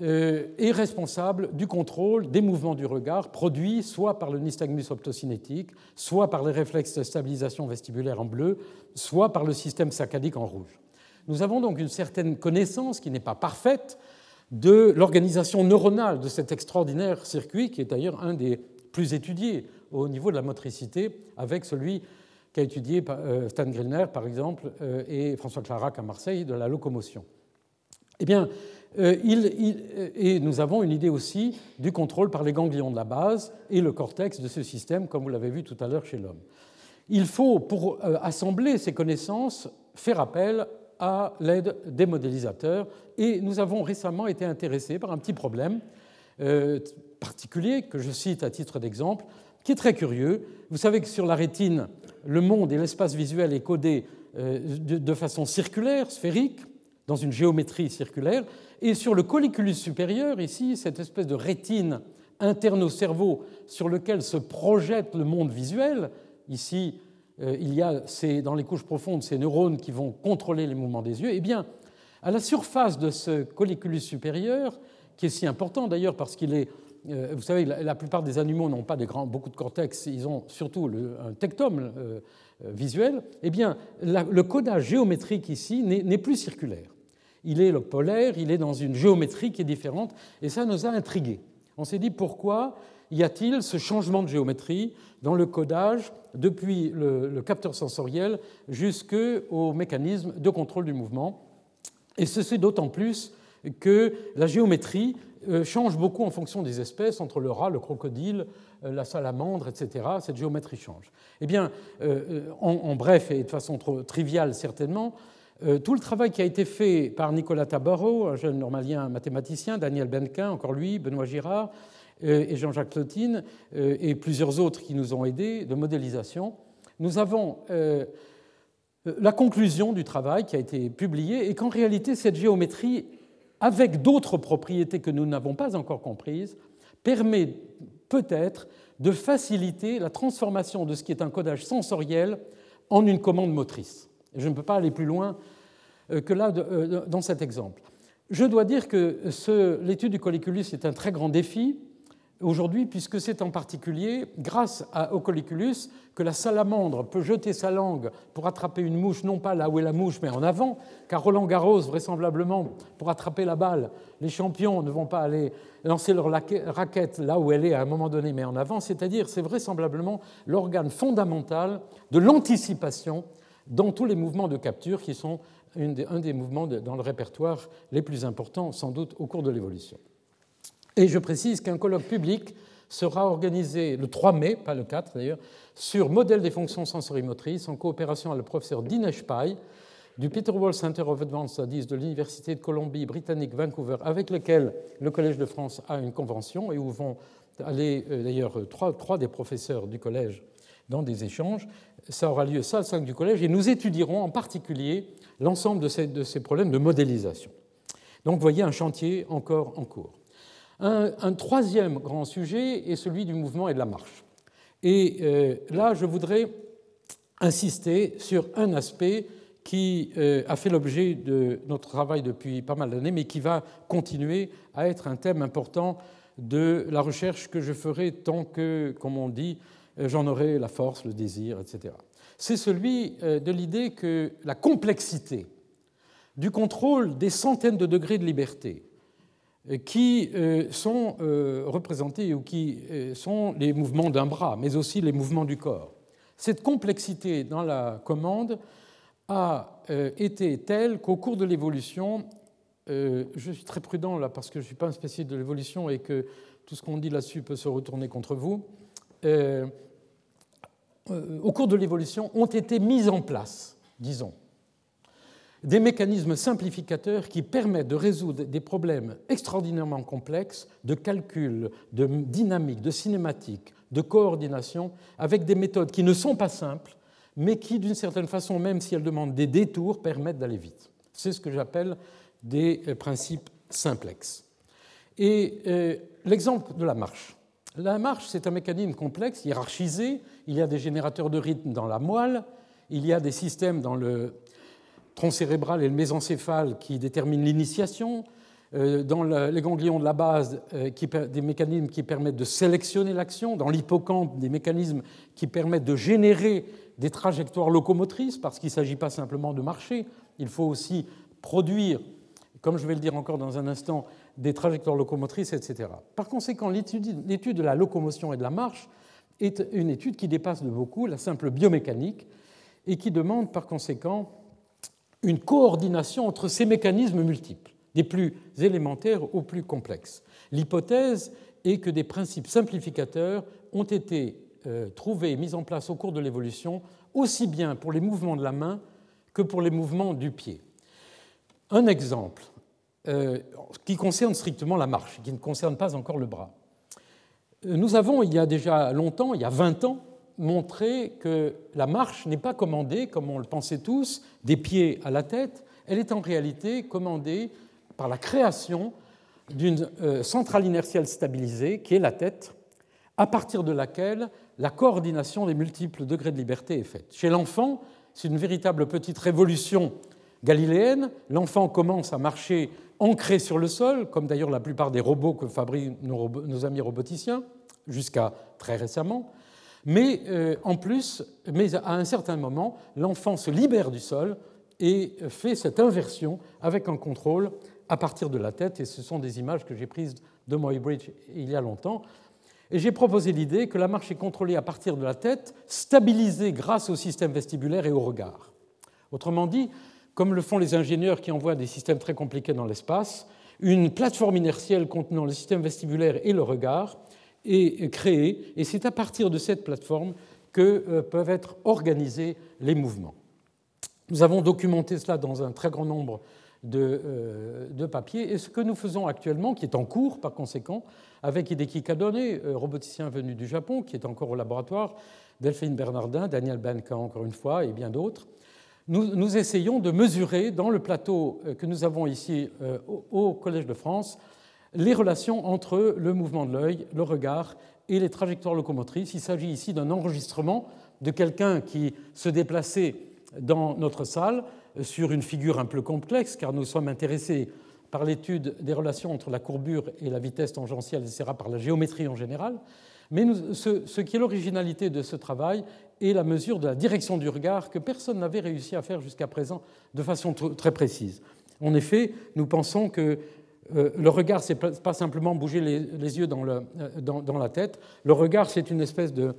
B: est responsable du contrôle des mouvements du regard produits soit par le nystagmus optocinétique, soit par les réflexes de stabilisation vestibulaire en bleu, soit par le système saccadique en rouge. Nous avons donc une certaine connaissance qui n'est pas parfaite de l'organisation neuronale de cet extraordinaire circuit, qui est d'ailleurs un des plus étudiés au niveau de la motricité, avec celui qu'a étudié euh, Stan Grillner, par exemple, euh, et François Clarac à Marseille, de la locomotion. Eh bien, euh, et nous avons une idée aussi du contrôle par les ganglions de la base et le cortex de ce système, comme vous l'avez vu tout à l'heure chez l'homme. Il faut, pour assembler ces connaissances, faire appel à l'aide des modélisateurs, et nous avons récemment été intéressés par un petit problème particulier que je cite à titre d'exemple, qui est très curieux. Vous savez que sur la rétine, le monde et l'espace visuel est codé euh, de façon circulaire, sphérique, dans une géométrie circulaire, et sur le colliculus supérieur, ici, cette espèce de rétine interne au cerveau sur lequel se projette le monde visuel, ici, euh, il y a dans les couches profondes ces neurones qui vont contrôler les mouvements des yeux, eh bien, à la surface de ce colliculus supérieur, qui est si important d'ailleurs parce qu'il est euh, vous savez, la, plupart des animaux n'ont pas beaucoup de cortex, ils ont surtout un tectome euh, euh, visuel. Eh bien, le codage géométrique ici n'est plus circulaire. Il est le polaire, il est dans une géométrie qui est différente, et ça nous a intrigués. On s'est dit pourquoi y a-t-il ce changement de géométrie dans le codage depuis le, capteur sensoriel jusqu'au mécanisme de contrôle du mouvement? Et ceci d'autant plus que la géométrie euh, change beaucoup en fonction des espèces, entre le rat, le crocodile, euh, la salamandre, etc. Cette géométrie change. Eh bien, euh, en, bref, et de façon trop triviale certainement, tout le travail qui a été fait par Nicolas Tabarot, un jeune normalien mathématicien, Daniel Benquin, encore lui, Benoît Girard, et Jean-Jacques Clotine, et plusieurs autres qui nous ont aidés de modélisation, nous avons la conclusion du travail qui a été publié et qu'en réalité, cette géométrie avec d'autres propriétés que nous n'avons pas encore comprises, permet peut-être de faciliter la transformation de ce qui est un codage sensoriel en une commande motrice. Je ne peux pas aller plus loin euh, que là euh, dans cet exemple. Je dois dire que l'étude du colliculus est un très grand défi aujourd'hui, puisque c'est en particulier grâce au colliculus que la salamandre peut jeter sa langue pour attraper une mouche, non pas là où est la mouche, mais en avant, car Roland Garros, vraisemblablement, pour attraper la balle, les champions ne vont pas aller lancer leur raquette là où elle est à un moment donné, mais en avant, c'est-à-dire c'est vraisemblablement l'organe fondamental de l'anticipation dans tous les mouvements de capture qui sont un des mouvements dans le répertoire les plus importants, sans doute, au cours de l'évolution. Et je précise qu'un colloque public sera organisé le 3 mai, pas le 4 d'ailleurs, sur modèle des fonctions sensorimotrices en coopération avec le professeur Dinesh Pai du Peter Wall Center of Advanced Studies de l'Université de Columbie britannique Vancouver, avec lequel le Collège de France a une convention et où vont aller euh, d'ailleurs trois, des professeurs du collège dans des échanges. Ça aura lieu salle 5 du collège et nous étudierons en particulier l'ensemble de ces problèmes de modélisation. Donc vous voyez un chantier encore en cours. Un, troisième grand sujet est celui du mouvement et de la marche. Et euh, là, je voudrais insister sur un aspect qui euh, a fait l'objet de notre travail depuis pas mal d'années, mais qui va continuer à être un thème important de la recherche que je ferai tant que, comme on dit, j'en aurai la force, le désir, etc. C'est celui de l'idée que la complexité du contrôle des centaines de degrés de liberté euh, qui euh, sont euh, représentés ou qui sont les mouvements d'un bras, mais aussi les mouvements du corps. Cette complexité dans la commande a été telle qu'au cours de l'évolution, je suis très prudent là parce que je ne suis pas un spécialiste de l'évolution et que tout ce qu'on dit là-dessus peut se retourner contre vous, au cours de l'évolution ont été mises en place, disons, des mécanismes simplificateurs qui permettent de résoudre des problèmes extraordinairement complexes de calcul, de dynamique, de cinématique, de coordination, avec des méthodes qui ne sont pas simples, mais qui, d'une certaine façon, même si elles demandent des détours, permettent d'aller vite. C'est ce que j'appelle des euh, principes simplexes. Et euh, l'exemple de la marche. La marche, c'est un mécanisme complexe, hiérarchisé. Il y a des générateurs de rythme dans la moelle, il y a des systèmes dans le tronc cérébral et le mésencéphale qui déterminent l'initiation, euh, dans les ganglions de la base, euh, des mécanismes qui permettent de sélectionner l'action, dans l'hippocampe, des mécanismes qui permettent de générer des trajectoires locomotrices, parce qu'il ne s'agit pas simplement de marcher, il faut aussi produire, comme je vais le dire encore dans un instant, des trajectoires locomotrices, etc. Par conséquent, l'étude de la locomotion et de la marche est une étude qui dépasse de beaucoup la simple biomécanique et qui demande par conséquent une coordination entre ces mécanismes multiples, des plus élémentaires aux plus complexes. L'hypothèse est que des principes simplificateurs ont été euh, trouvés et mis en place au cours de l'évolution, aussi bien pour les mouvements de la main que pour les mouvements du pied. Un exemple euh, qui concerne strictement la marche, qui ne concerne pas encore le bras. Euh, nous avons, il y a déjà longtemps, il y a 20 ans, montrer que la marche n'est pas commandée, comme on le pensait tous, des pieds à la tête, elle est en réalité commandée par la création d'une euh, centrale inertielle stabilisée, qui est la tête, à partir de laquelle la coordination des multiples degrés de liberté est faite. Chez l'enfant, c'est une véritable petite révolution galiléenne. L'enfant commence à marcher ancré sur le sol, comme d'ailleurs la plupart des robots que fabriquent nos amis roboticiens, jusqu'à très récemment. Mais euh, en plus, mais à un certain moment, l'enfant se libère du sol et fait cette inversion avec un contrôle à partir de la tête. Et ce sont des images que j'ai prises de Moybridge il y a longtemps. Et j'ai proposé l'idée que la marche est contrôlée à partir de la tête, stabilisée grâce au système vestibulaire et au regard. Autrement dit, comme le font les ingénieurs qui envoient des systèmes très compliqués dans l'espace, une plateforme inertielle contenant le système vestibulaire et le regard est créée, et c'est à partir de cette plateforme que euh, peuvent être organisés les mouvements. Nous avons documenté cela dans un très grand nombre de, euh, de, papiers, et ce que nous faisons actuellement, qui est en cours par conséquent, avec Hideki Kadone, euh, roboticien venu du Japon, qui est encore au laboratoire, Delphine Bernardin, Daniel Benka encore une fois, et bien d'autres, nous, essayons de mesurer dans le plateau que nous avons ici au Collège de France les relations entre le mouvement de l'œil, le regard et les trajectoires locomotrices. Il s'agit ici d'un enregistrement de quelqu'un qui se déplaçait dans notre salle sur une figure un peu complexe, car nous sommes intéressés par l'étude des relations entre la courbure et la vitesse tangentielle, etc., par la géométrie en général. Mais ce, qui est l'originalité de ce travail est la mesure de la direction du regard que personne n'avait réussi à faire jusqu'à présent de façon très précise. En effet, nous pensons que euh, le regard, ce n'est pas simplement bouger les, yeux euh, dans, la tête. Le regard, c'est une espèce de,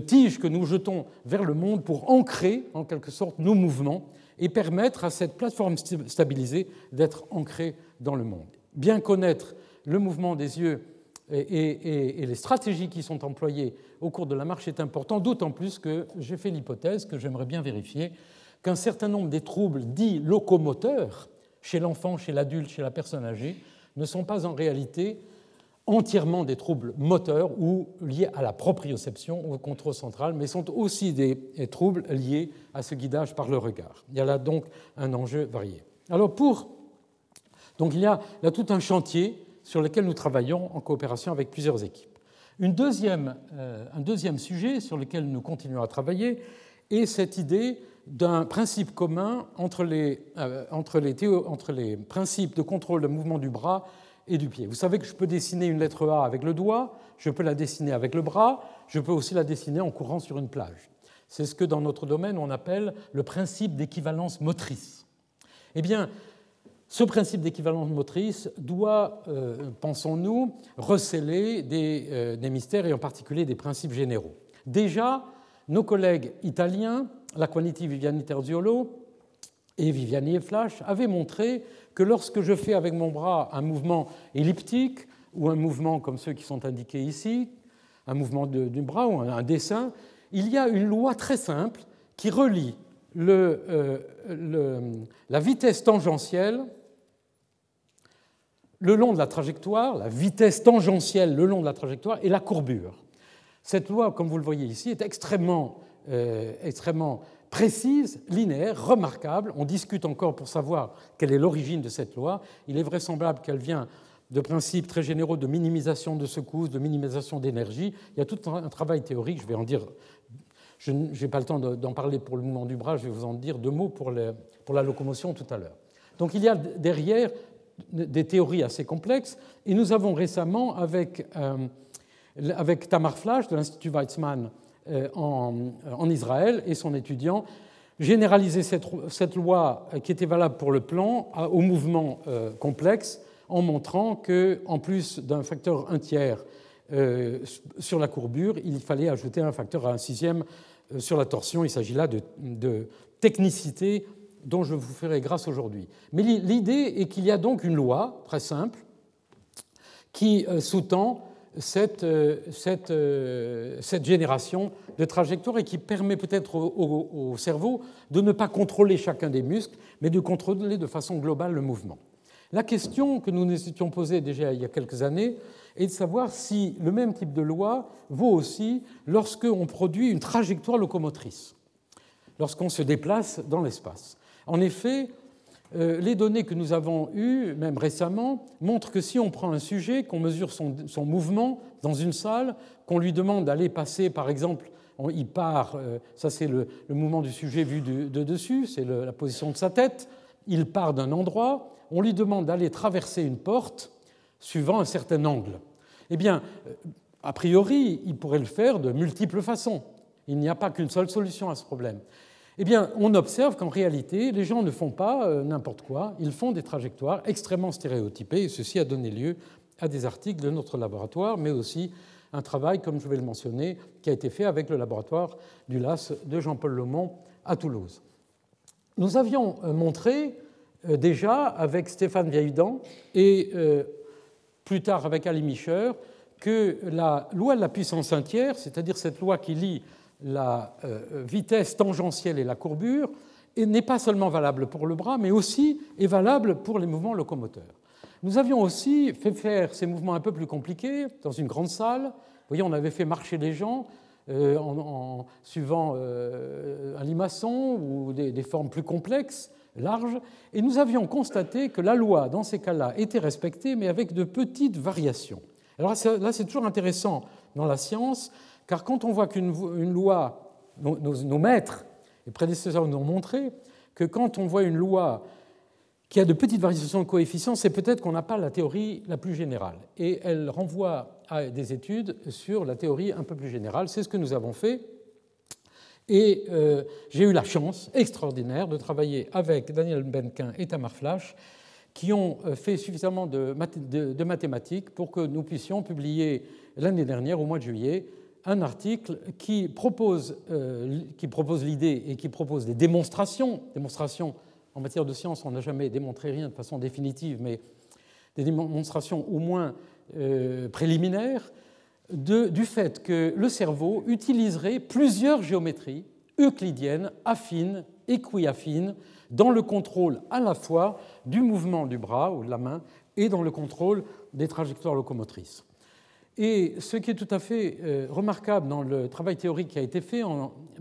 B: tige que nous jetons vers le monde pour ancrer, en quelque sorte, nos mouvements et permettre à cette plateforme stabilisée d'être ancrée dans le monde. Bien connaître le mouvement des yeux et, les stratégies qui sont employées au cours de la marche est important, d'autant plus que j'ai fait l'hypothèse que j'aimerais bien vérifier qu'un certain nombre des troubles dits locomoteurs chez l'enfant, chez l'adulte, chez la personne âgée, ne sont pas en réalité entièrement des troubles moteurs ou liés à la proprioception ou au contrôle central, mais sont aussi des troubles liés à ce guidage par le regard. Il y a là donc un enjeu varié. Alors pour Donc il y a tout un chantier sur lequel nous travaillons en coopération avec plusieurs équipes. Euh, un deuxième sujet sur lequel nous continuons à travailler est cette idée d'un principe commun entre les, euh, entre les principes de contrôle de mouvement du bras et du pied. Vous savez que je peux dessiner une lettre A avec le doigt, je peux la dessiner avec le bras, je peux aussi la dessiner en courant sur une plage. C'est ce que dans notre domaine on appelle le principe d'équivalence motrice. Eh bien, ce principe d'équivalence motrice doit, euh, pensons-nous, receler des, euh, des, mystères et en particulier des principes généraux. Déjà, nos collègues italiens, Laquaniti, Viviani Terziolo et Viviani et Flash, avaient montré que lorsque je fais avec mon bras un mouvement elliptique ou un mouvement comme ceux qui sont indiqués ici, un mouvement du bras ou un, dessin, il y a une loi très simple qui relie euh, la vitesse tangentielle le long de la trajectoire, la vitesse tangentielle le long de la trajectoire et la courbure. Cette loi, comme vous le voyez ici, est extrêmement, euh, extrêmement précise, linéaire, remarquable. On discute encore pour savoir quelle est l'origine de cette loi. Il est vraisemblable qu'elle vient de principes très généraux de minimisation de secousses, de minimisation d'énergie. Il y a tout un travail théorique, je vais en dire, je n'ai pas le temps d'en parler pour le mouvement du bras, je vais vous en dire deux mots pour, la locomotion tout à l'heure. Donc il y a derrière des théories assez complexes, et nous avons récemment, avec, euh, Tamar Flash de l'Institut Weizmann euh, en, en, Israël et son étudiant, généralisé cette, loi qui était valable pour le plan au mouvement euh, complexe en montrant qu'en plus d'un facteur un tiers euh, sur la courbure, il fallait ajouter un facteur à un sixième euh, sur la torsion. Il s'agit là de, technicité dont je vous ferai grâce aujourd'hui. Mais l'idée est qu'il y a donc une loi très simple qui euh, sous-tend cette, génération de trajectoires et qui permet peut-être au, au, cerveau de ne pas contrôler chacun des muscles, mais de contrôler de façon globale le mouvement. La question que nous nous étions posée déjà il y a quelques années est de savoir si le même type de loi vaut aussi lorsqu'on produit une trajectoire locomotrice, lorsqu'on se déplace dans l'espace. En effet, euh, les données que nous avons eues, même récemment, montrent que si on prend un sujet, qu'on mesure son, mouvement dans une salle, qu'on lui demande d'aller passer, par exemple, il part, euh, ça c'est le, mouvement du sujet vu de, dessus, c'est la position de sa tête, il part d'un endroit, on lui demande d'aller traverser une porte suivant un certain angle. Eh bien, euh, a priori, il pourrait le faire de multiples façons. Il n'y a pas qu'une seule solution à ce problème. Eh bien, on observe qu'en réalité, les gens ne font pas euh, n'importe quoi, ils font des trajectoires extrêmement stéréotypées, et ceci a donné lieu à des articles de notre laboratoire, mais aussi un travail, comme je vais le mentionner, qui a été fait avec le laboratoire du LAS de Jean-Paul Lemont à Toulouse. Nous avions euh, montré déjà avec Stéphane Vieillidan et plus tard avec Ali Micher que la loi de la puissance un tiers, c'est-à-dire cette loi qui lie la euh, vitesse tangentielle et la courbure, n'est pas seulement valable pour le bras, mais aussi est valable pour les mouvements locomoteurs. Nous avions aussi fait faire ces mouvements un peu plus compliqués dans une grande salle. Vous voyez, on avait fait marcher les gens en, suivant un limaçon ou des, formes plus complexes large, et nous avions constaté que la loi, dans ces cas-là, était respectée, mais avec de petites variations. Alors là, c'est toujours intéressant dans la science, car quand on voit qu'une loi, nos, maîtres et prédécesseurs nous ont montré que quand on voit une loi qui a de petites variations de coefficients, c'est peut-être qu'on n'a pas la théorie la plus générale. Et elle renvoie à des études sur la théorie un peu plus générale. C'est ce que nous avons fait et euh, j'ai eu la chance extraordinaire de travailler avec Daniel Benquin et Tamar Flash, qui ont euh, fait suffisamment de, mathématiques pour que nous puissions publier l'année dernière, au mois de juillet, un article qui propose, euh, qui propose l'idée et qui propose des démonstrations. Démonstrations en matière de science, on n'a jamais démontré rien de façon définitive, mais des démonstrations au moins préliminaires du fait que le cerveau utiliserait plusieurs géométries euclidiennes, affines, équiaffines, dans le contrôle à la fois du mouvement du bras ou de la main et dans le contrôle des trajectoires locomotrices. Et ce qui est tout à fait euh, remarquable dans le travail théorique qui a été fait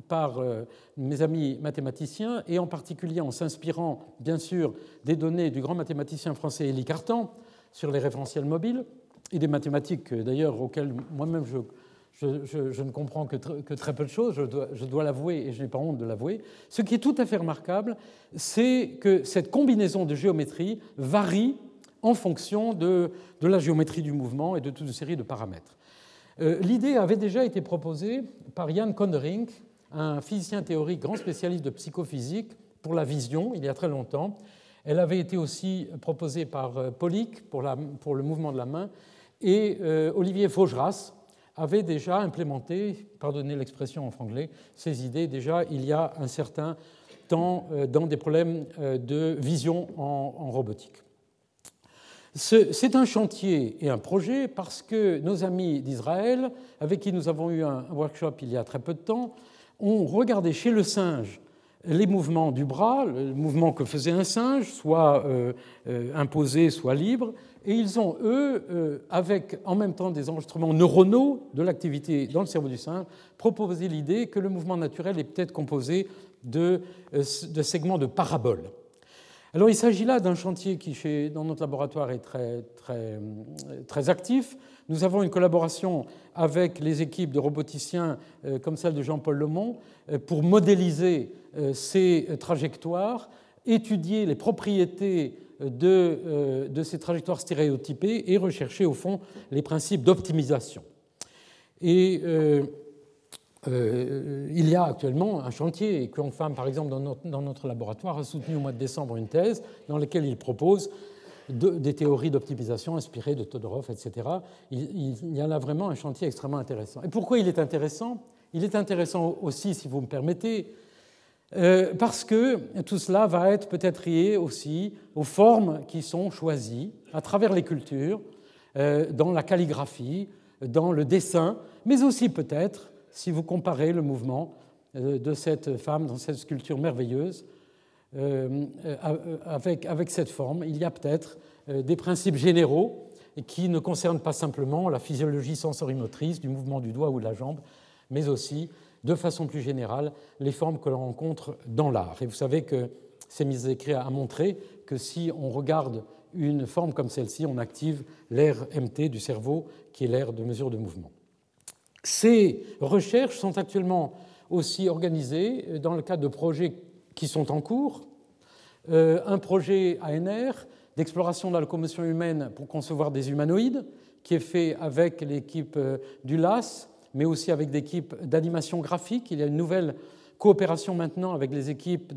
B: par euh, mes amis mathématiciens, et en particulier en s'inspirant bien sûr des données du grand mathématicien français Élie Cartan sur les référentiels mobiles, et des mathématiques d'ailleurs auxquelles moi-même je, ne comprends que, très peu de choses, je dois l'avouer et je n'ai pas honte de l'avouer. Ce qui est tout à fait remarquable, c'est que cette combinaison de géométrie varie en fonction de, la géométrie du mouvement et de toute une série de paramètres. Euh, l'idée avait déjà été proposée par Jan Kondering, un physicien théorique grand spécialiste de psychophysique pour la vision, il y a très longtemps. Elle avait été aussi proposée par euh, Pollock pour, le mouvement de la main, et euh, Olivier Faugeras avait déjà implémenté, pardonnez l'expression en franglais, ces idées déjà il y a un certain temps dans des problèmes de vision en robotique. C'est un chantier et un projet parce que nos amis d'Israël, avec qui nous avons eu un workshop il y a très peu de temps, ont regardé chez le singe les mouvements du bras, le mouvement que faisait un singe, soit euh, euh, imposé, soit libre, et ils ont, eux, euh, avec en même temps des enregistrements neuronaux de l'activité dans le cerveau du singe, proposé l'idée que le mouvement naturel est peut-être composé de, de segments de paraboles. Alors il s'agit là d'un chantier qui, dans notre laboratoire, est très, très, très actif. Nous avons une collaboration avec les équipes de roboticiens euh, comme celle de Jean-Paul Lemont euh, pour modéliser euh, ces trajectoires, étudier les propriétés de, de, ces trajectoires stéréotypées et rechercher au fond les principes d'optimisation. Et euh, il y a actuellement un chantier, et Femme, par exemple, dans notre, laboratoire, a soutenu au mois de décembre une thèse dans laquelle il propose des théories d'optimisation inspirées de Todorov, etc. Il, y a là vraiment un chantier extrêmement intéressant. Et pourquoi il est intéressant? Il est intéressant aussi, si vous me permettez, euh, parce que tout cela va être peut-être lié aussi aux formes qui sont choisies à travers les cultures, euh, dans la calligraphie, dans le dessin, mais aussi peut-être si vous comparez le mouvement euh, de cette femme dans cette sculpture merveilleuse euh, euh, avec cette forme, il y a peut-être des principes généraux qui ne concernent pas simplement la physiologie sensorimotrice du mouvement du doigt ou de la jambe, mais aussi, de façon plus générale, les formes que l'on rencontre dans l'art. Et vous savez que ces mises écrits a montré que si on regarde une forme comme celle-ci, on active l'air MT du cerveau, qui est l'air de mesure de mouvement. Ces recherches sont actuellement aussi organisées dans le cadre de projets qui sont en cours. Euh, un projet ANR d'exploration de la locomotion humaine pour concevoir des humanoïdes, qui est fait avec l'équipe euh, du LAS, mais aussi avec l'équipe d'animation graphique. Il y a une nouvelle coopération maintenant avec les équipes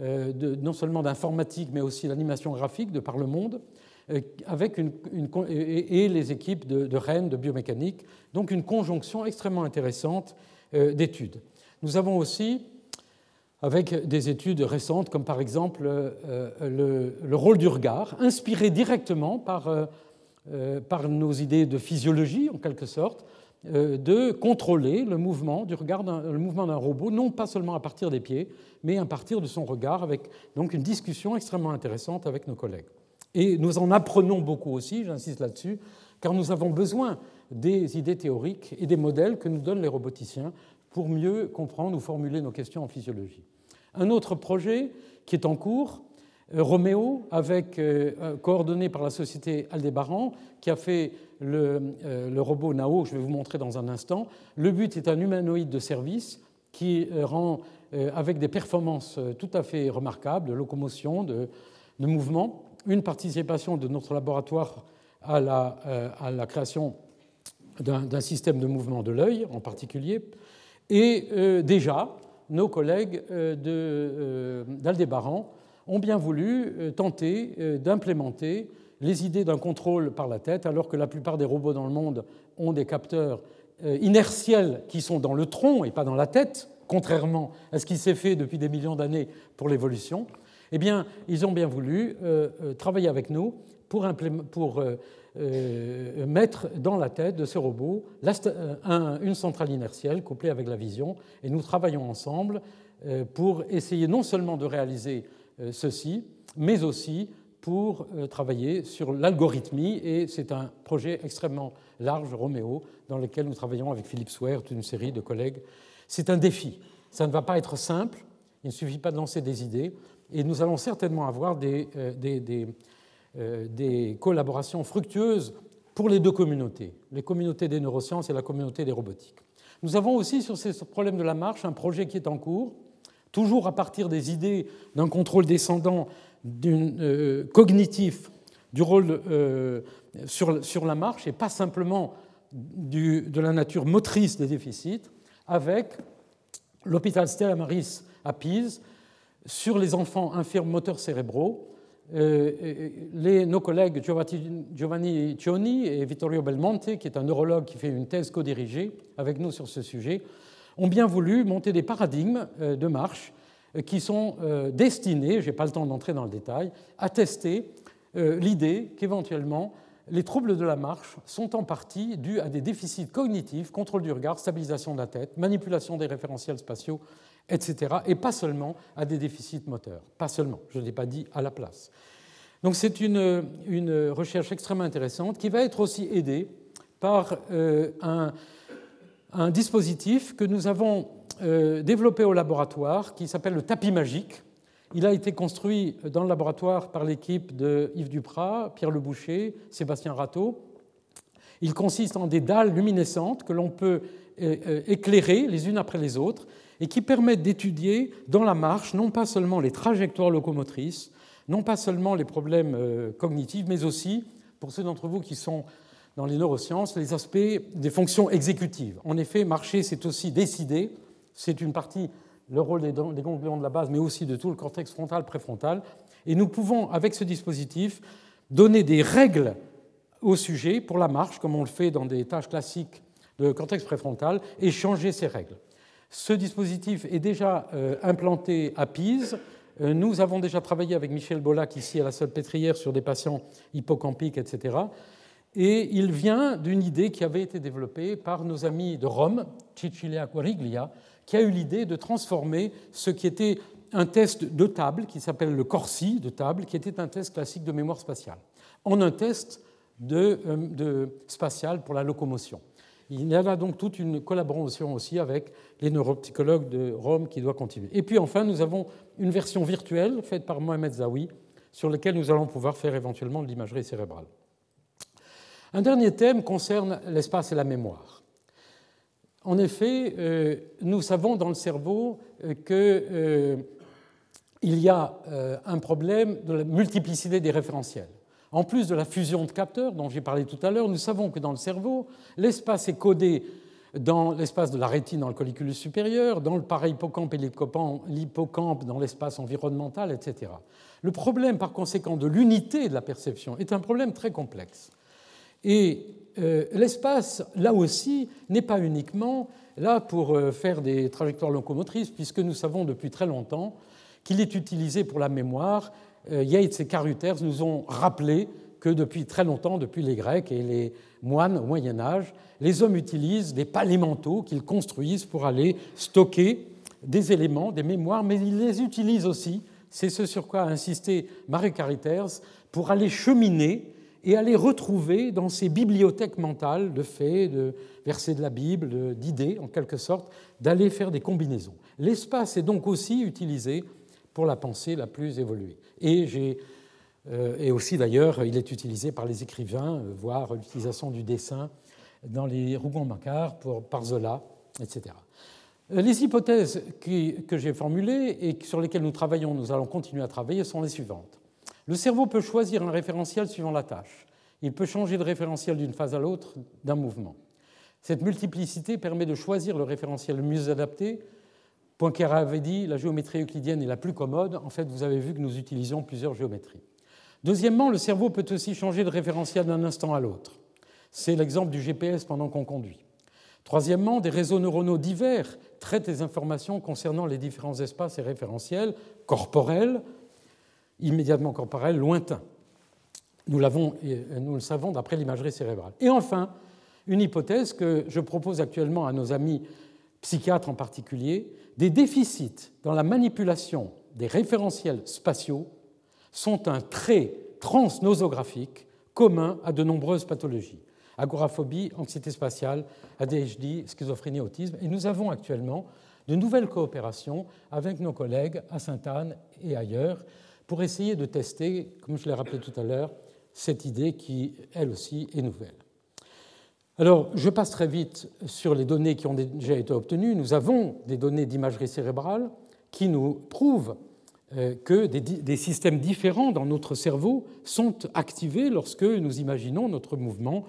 B: euh, non seulement d'informatique, mais aussi d'animation graphique de par le monde. Euh, avec et les équipes de, Rennes de biomécanique, donc une conjonction extrêmement intéressante euh, d'études. Nous avons aussi, avec des études récentes, comme par exemple le, rôle du regard, inspiré directement par nos idées de physiologie, en quelque sorte, de contrôler le mouvement du regard, le mouvement d'un robot, non pas seulement à partir des pieds, mais à partir de son regard, avec donc une discussion extrêmement intéressante avec nos collègues. Et nous en apprenons beaucoup aussi, j'insiste là-dessus, car nous avons besoin des idées théoriques et des modèles que nous donnent les roboticiens pour mieux comprendre ou formuler nos questions en physiologie. Un autre projet qui est en cours, euh, Roméo, avec, euh, euh, coordonné par la société Aldébaran, qui a fait le, le, robot Nao, je vais vous montrer dans un instant. Le but est un humanoïde de service qui rend, avec des performances tout à fait remarquables, de locomotion, de, mouvement, une participation de notre laboratoire à la, euh, à la création d'un système de mouvement de l'œil en particulier. Et euh, déjà, nos collègues euh, d'Aldébaran ont bien voulu tenter d'implémenter les idées d'un contrôle par la tête, alors que la plupart des robots dans le monde ont des capteurs inertiels qui sont dans le tronc et pas dans la tête, contrairement à ce qui s'est fait depuis des millions d'années pour l'évolution eh bien, ils ont bien voulu euh, euh, travailler avec nous pour, euh, mettre dans la tête de ce robot une centrale inertielle couplée avec la vision. Et nous travaillons ensemble pour essayer non seulement de réaliser ceci, mais aussi pour euh, travailler sur l'algorithmie, et c'est un projet extrêmement large, Roméo, dans lequel nous travaillons avec Philippe Swear, toute une série de collègues. C'est un défi. Ça ne va pas être simple, il ne suffit pas de lancer des idées, et nous allons certainement avoir des, euh, euh, des collaborations fructueuses pour les deux communautés, les communautés des neurosciences et la communauté des robotiques. Nous avons aussi sur ces problèmes de la marche un projet qui est en cours, toujours à partir des idées d'un contrôle descendant euh, cognitif du rôle euh, sur, sur, la marche et pas simplement du, de la nature motrice des déficits, avec l'hôpital Stella Maris à Pise sur les enfants infirmes moteurs cérébraux euh, nos collègues Giovanni Cioni et Vittorio Belmonte, qui est un neurologue qui fait une thèse co-dirigée avec nous sur ce sujet, ont bien voulu monter des paradigmes de marche qui sont destinés, je n'ai pas le temps d'entrer dans le détail, à tester l'idée qu'éventuellement les troubles de la marche sont en partie dus à des déficits cognitifs, contrôle du regard, stabilisation de la tête, manipulation des référentiels spatiaux etc. Et pas seulement à des déficits moteurs. Pas seulement, je ne l'ai pas dit à la place. Donc c'est une, une, recherche extrêmement intéressante qui va être aussi aidée par euh, un, un, dispositif que nous avons euh, développé au laboratoire qui s'appelle le tapis magique. Il a été construit dans le laboratoire par l'équipe de Yves Duprat, Pierre Leboucher, Sébastien Rateau. Il consiste en des dalles luminescentes que l'on peut euh, éclairer les unes après les autres et qui permettent d'étudier dans la marche non pas seulement les trajectoires locomotrices, non pas seulement les problèmes euh, cognitifs, mais aussi, pour ceux d'entre vous qui sont dans les neurosciences, les aspects des fonctions exécutives. En effet, marcher, c'est aussi décider, c'est une partie, le rôle des ganglions de la base, mais aussi de tout le cortex frontal, préfrontal. Et nous pouvons, avec ce dispositif, donner des règles au sujet pour la marche, comme on le fait dans des tâches classiques de cortex préfrontal, et changer ces règles. Ce dispositif est déjà euh, implanté à Pise. Euh, nous avons déjà travaillé avec Michel Bolac ici à la Salpêtrière sur des patients hippocampiques, etc. Et il vient d'une idée qui avait été développée par nos amis de Rome, Cicilia Quariglia, qui a eu l'idée de transformer ce qui était un test de table, qui s'appelle le Corsi de table, qui était un test classique de mémoire spatiale, en un test de, euh, spatial pour la locomotion. Il y a donc toute une collaboration aussi avec les neuropsychologues de Rome qui doit continuer. Et puis enfin, nous avons une version virtuelle faite par Mohamed Zawi sur laquelle nous allons pouvoir faire éventuellement de l'imagerie cérébrale. Un dernier thème concerne l'espace et la mémoire. En effet, euh, nous savons dans le cerveau euh, qu'il euh, y a un problème de la multiplicité des référentiels. En plus de la fusion de capteurs dont j'ai parlé tout à l'heure, nous savons que dans le cerveau, l'espace est codé dans l'espace de la rétine dans le colliculus supérieur, dans le parahippocampe et l'hippocampe dans l'espace environnemental, etc. Le problème, par conséquent, de l'unité de la perception est un problème très complexe. Et euh, l'espace, là aussi, n'est pas uniquement là pour euh, faire des trajectoires locomotrices, puisque nous savons depuis très longtemps qu'il est utilisé pour la mémoire. Euh, Yates et Carruthers nous ont rappelé que depuis très longtemps, depuis les Grecs et les moines au Moyen Âge, les hommes utilisent des palémentaux qu'ils construisent pour aller stocker des éléments, des mémoires, mais ils les utilisent aussi, c'est ce sur quoi a insisté Marie Carruthers, pour aller cheminer et aller retrouver dans ces bibliothèques mentales de faits, de versets de la Bible, d'idées en quelque sorte, d'aller faire des combinaisons. L'espace est donc aussi utilisé pour la pensée la plus évoluée. Et, euh, et aussi d'ailleurs, il est utilisé par les écrivains, euh, voire l'utilisation du dessin dans les Rougon-Macquart par Zola, etc. Euh, les hypothèses que j'ai formulées et sur lesquelles nous travaillons, nous allons continuer à travailler, sont les suivantes. Le cerveau peut choisir un référentiel suivant la tâche. Il peut changer de référentiel d'une phase à l'autre d'un mouvement. Cette multiplicité permet de choisir le référentiel le mieux adapté Poincaré avait dit la géométrie euclidienne est la plus commode. En fait, vous avez vu que nous utilisions plusieurs géométries. Deuxièmement, le cerveau peut aussi changer de référentiel d'un instant à l'autre. C'est l'exemple du GPS pendant qu'on conduit. Troisièmement, des réseaux neuronaux divers traitent les informations concernant les différents espaces et référentiels corporels, immédiatement corporels, lointains. Nous, nous le savons d'après l'imagerie cérébrale. Et enfin, une hypothèse que je propose actuellement à nos amis psychiatres en particulier, des déficits dans la manipulation des référentiels spatiaux sont un très transnosographique commun à de nombreuses pathologies agoraphobie, anxiété spatiale, ADHD, schizophrénie, autisme. Et nous avons actuellement de nouvelles coopérations avec nos collègues à Sainte-Anne et ailleurs pour essayer de tester, comme je l'ai rappelé tout à l'heure, cette idée qui, elle aussi, est nouvelle. Alors, je passe très vite sur les données qui ont déjà été obtenues. Nous avons des données d'imagerie cérébrale qui nous prouvent euh, que des, systèmes différents dans notre cerveau sont activés lorsque nous imaginons notre mouvement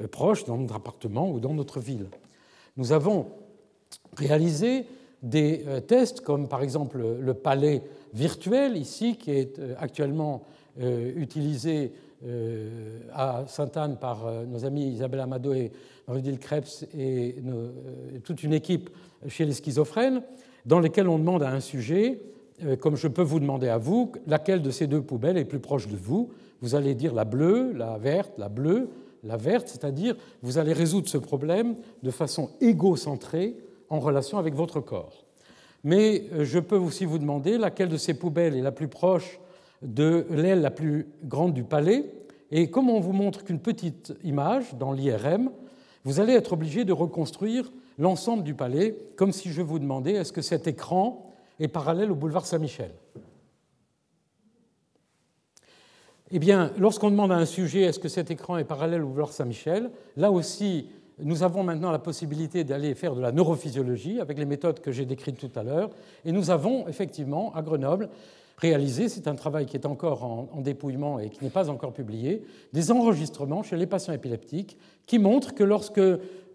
B: euh, proche dans notre appartement ou dans notre ville. Nous avons réalisé des euh, tests comme par exemple le palais virtuel ici qui est actuellement utilisé à Sainte-Anne par nos amis Isabelle Amado et Rudil Krebs et toute une équipe chez les schizophrènes dans lesquels on demande à un sujet euh, comme je peux vous demander à vous, laquelle de ces deux poubelles est plus proche de vous. Vous allez dire la bleue, la verte, la bleue, la verte, c'est-à-dire vous allez résoudre ce problème de façon égocentrée en relation avec votre corps. Mais euh, je peux aussi vous demander laquelle de ces poubelles est la plus proche de l'aile la plus grande du palais. Et comme on vous montre qu'une petite image dans l'IRM, vous allez être obligé de reconstruire l'ensemble du palais, comme si je vous demandais est-ce que cet écran est parallèle au boulevard Saint-Michel. Eh bien, lorsqu'on demande à un sujet est-ce que cet écran est parallèle au boulevard Saint-Michel, là aussi, nous avons maintenant la possibilité d'aller faire de la neurophysiologie avec les méthodes que j'ai décrites tout à l'heure. Et nous avons effectivement à Grenoble réalisé, c'est un travail qui est encore en, en dépouillement et qui n'est pas encore publié, des enregistrements chez les patients épileptiques qui montrent que lorsque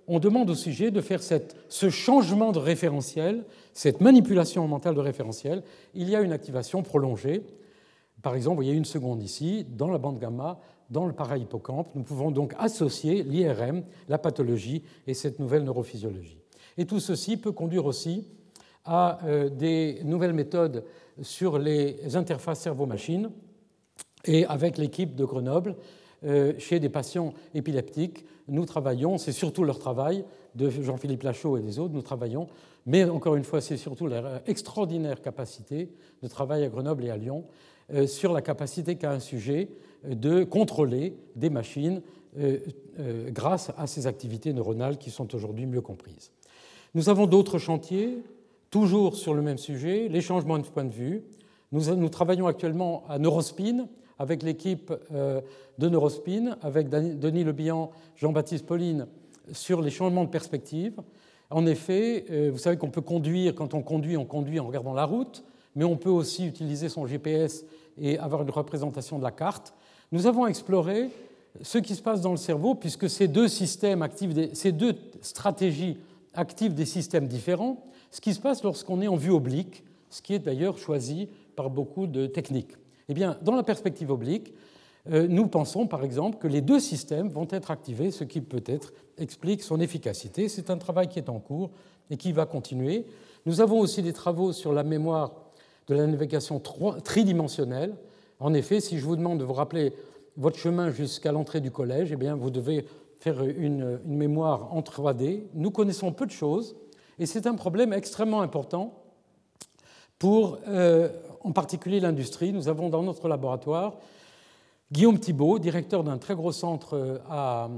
B: on demande au sujet de faire ce changement de référentiel, cette manipulation mentale de référentiel. Il y a une activation prolongée. Par exemple, vous voyez une seconde ici, dans la bande gamma, dans le para-hippocampe. Nous pouvons donc associer l'IRM, la pathologie et cette nouvelle neurophysiologie. Et tout ceci peut conduire aussi à euh, des nouvelles méthodes sur les interfaces cerveau-machine. Et avec l'équipe de Grenoble, euh, chez des patients épileptiques, nous travaillons, c'est surtout leur travail, de Jean-Philippe Lachaud et des autres, nous travaillons, mais encore une fois, c'est surtout leur extraordinaire capacité de travail à Grenoble et à Lyon sur la capacité qu'a un sujet de contrôler des machines euh, grâce à ces activités neuronales qui sont aujourd'hui mieux comprises. Nous avons d'autres chantiers, toujours sur le même sujet, les changements de point de vue. Nous, travaillons actuellement à Neurospin, avec l'équipe euh, de Neurospin, avec Denis Lebihan, Jean-Baptiste Pauline, sur les changements de perspective. En effet, euh, vous savez qu'on peut conduire, quand on conduit, on conduit en regardant la route, mais on peut aussi utiliser son GPS et avoir une représentation de la carte. Nous avons exploré ce qui se passe dans le cerveau, puisque ces deux systèmes activent, ces deux stratégies activent des systèmes différents, ce qui se passe lorsqu'on est en vue oblique, ce qui est d'ailleurs choisi par beaucoup de techniques. Eh bien, dans la perspective oblique, euh, nous pensons par exemple que les deux systèmes vont être activés, ce qui peut-être explique son efficacité. C'est un travail qui est en cours et qui va continuer. Nous avons aussi des travaux sur la mémoire de la navigation tridimensionnelle. En effet, si je vous demande de vous rappeler votre chemin jusqu'à l'entrée du collège, eh bien, vous devez faire une, mémoire en 3D. Nous connaissons peu de choses et c'est un problème extrêmement important pour euh, en particulier l'industrie. Nous avons dans notre laboratoire Guillaume Thibault, directeur d'un très gros centre euh, à,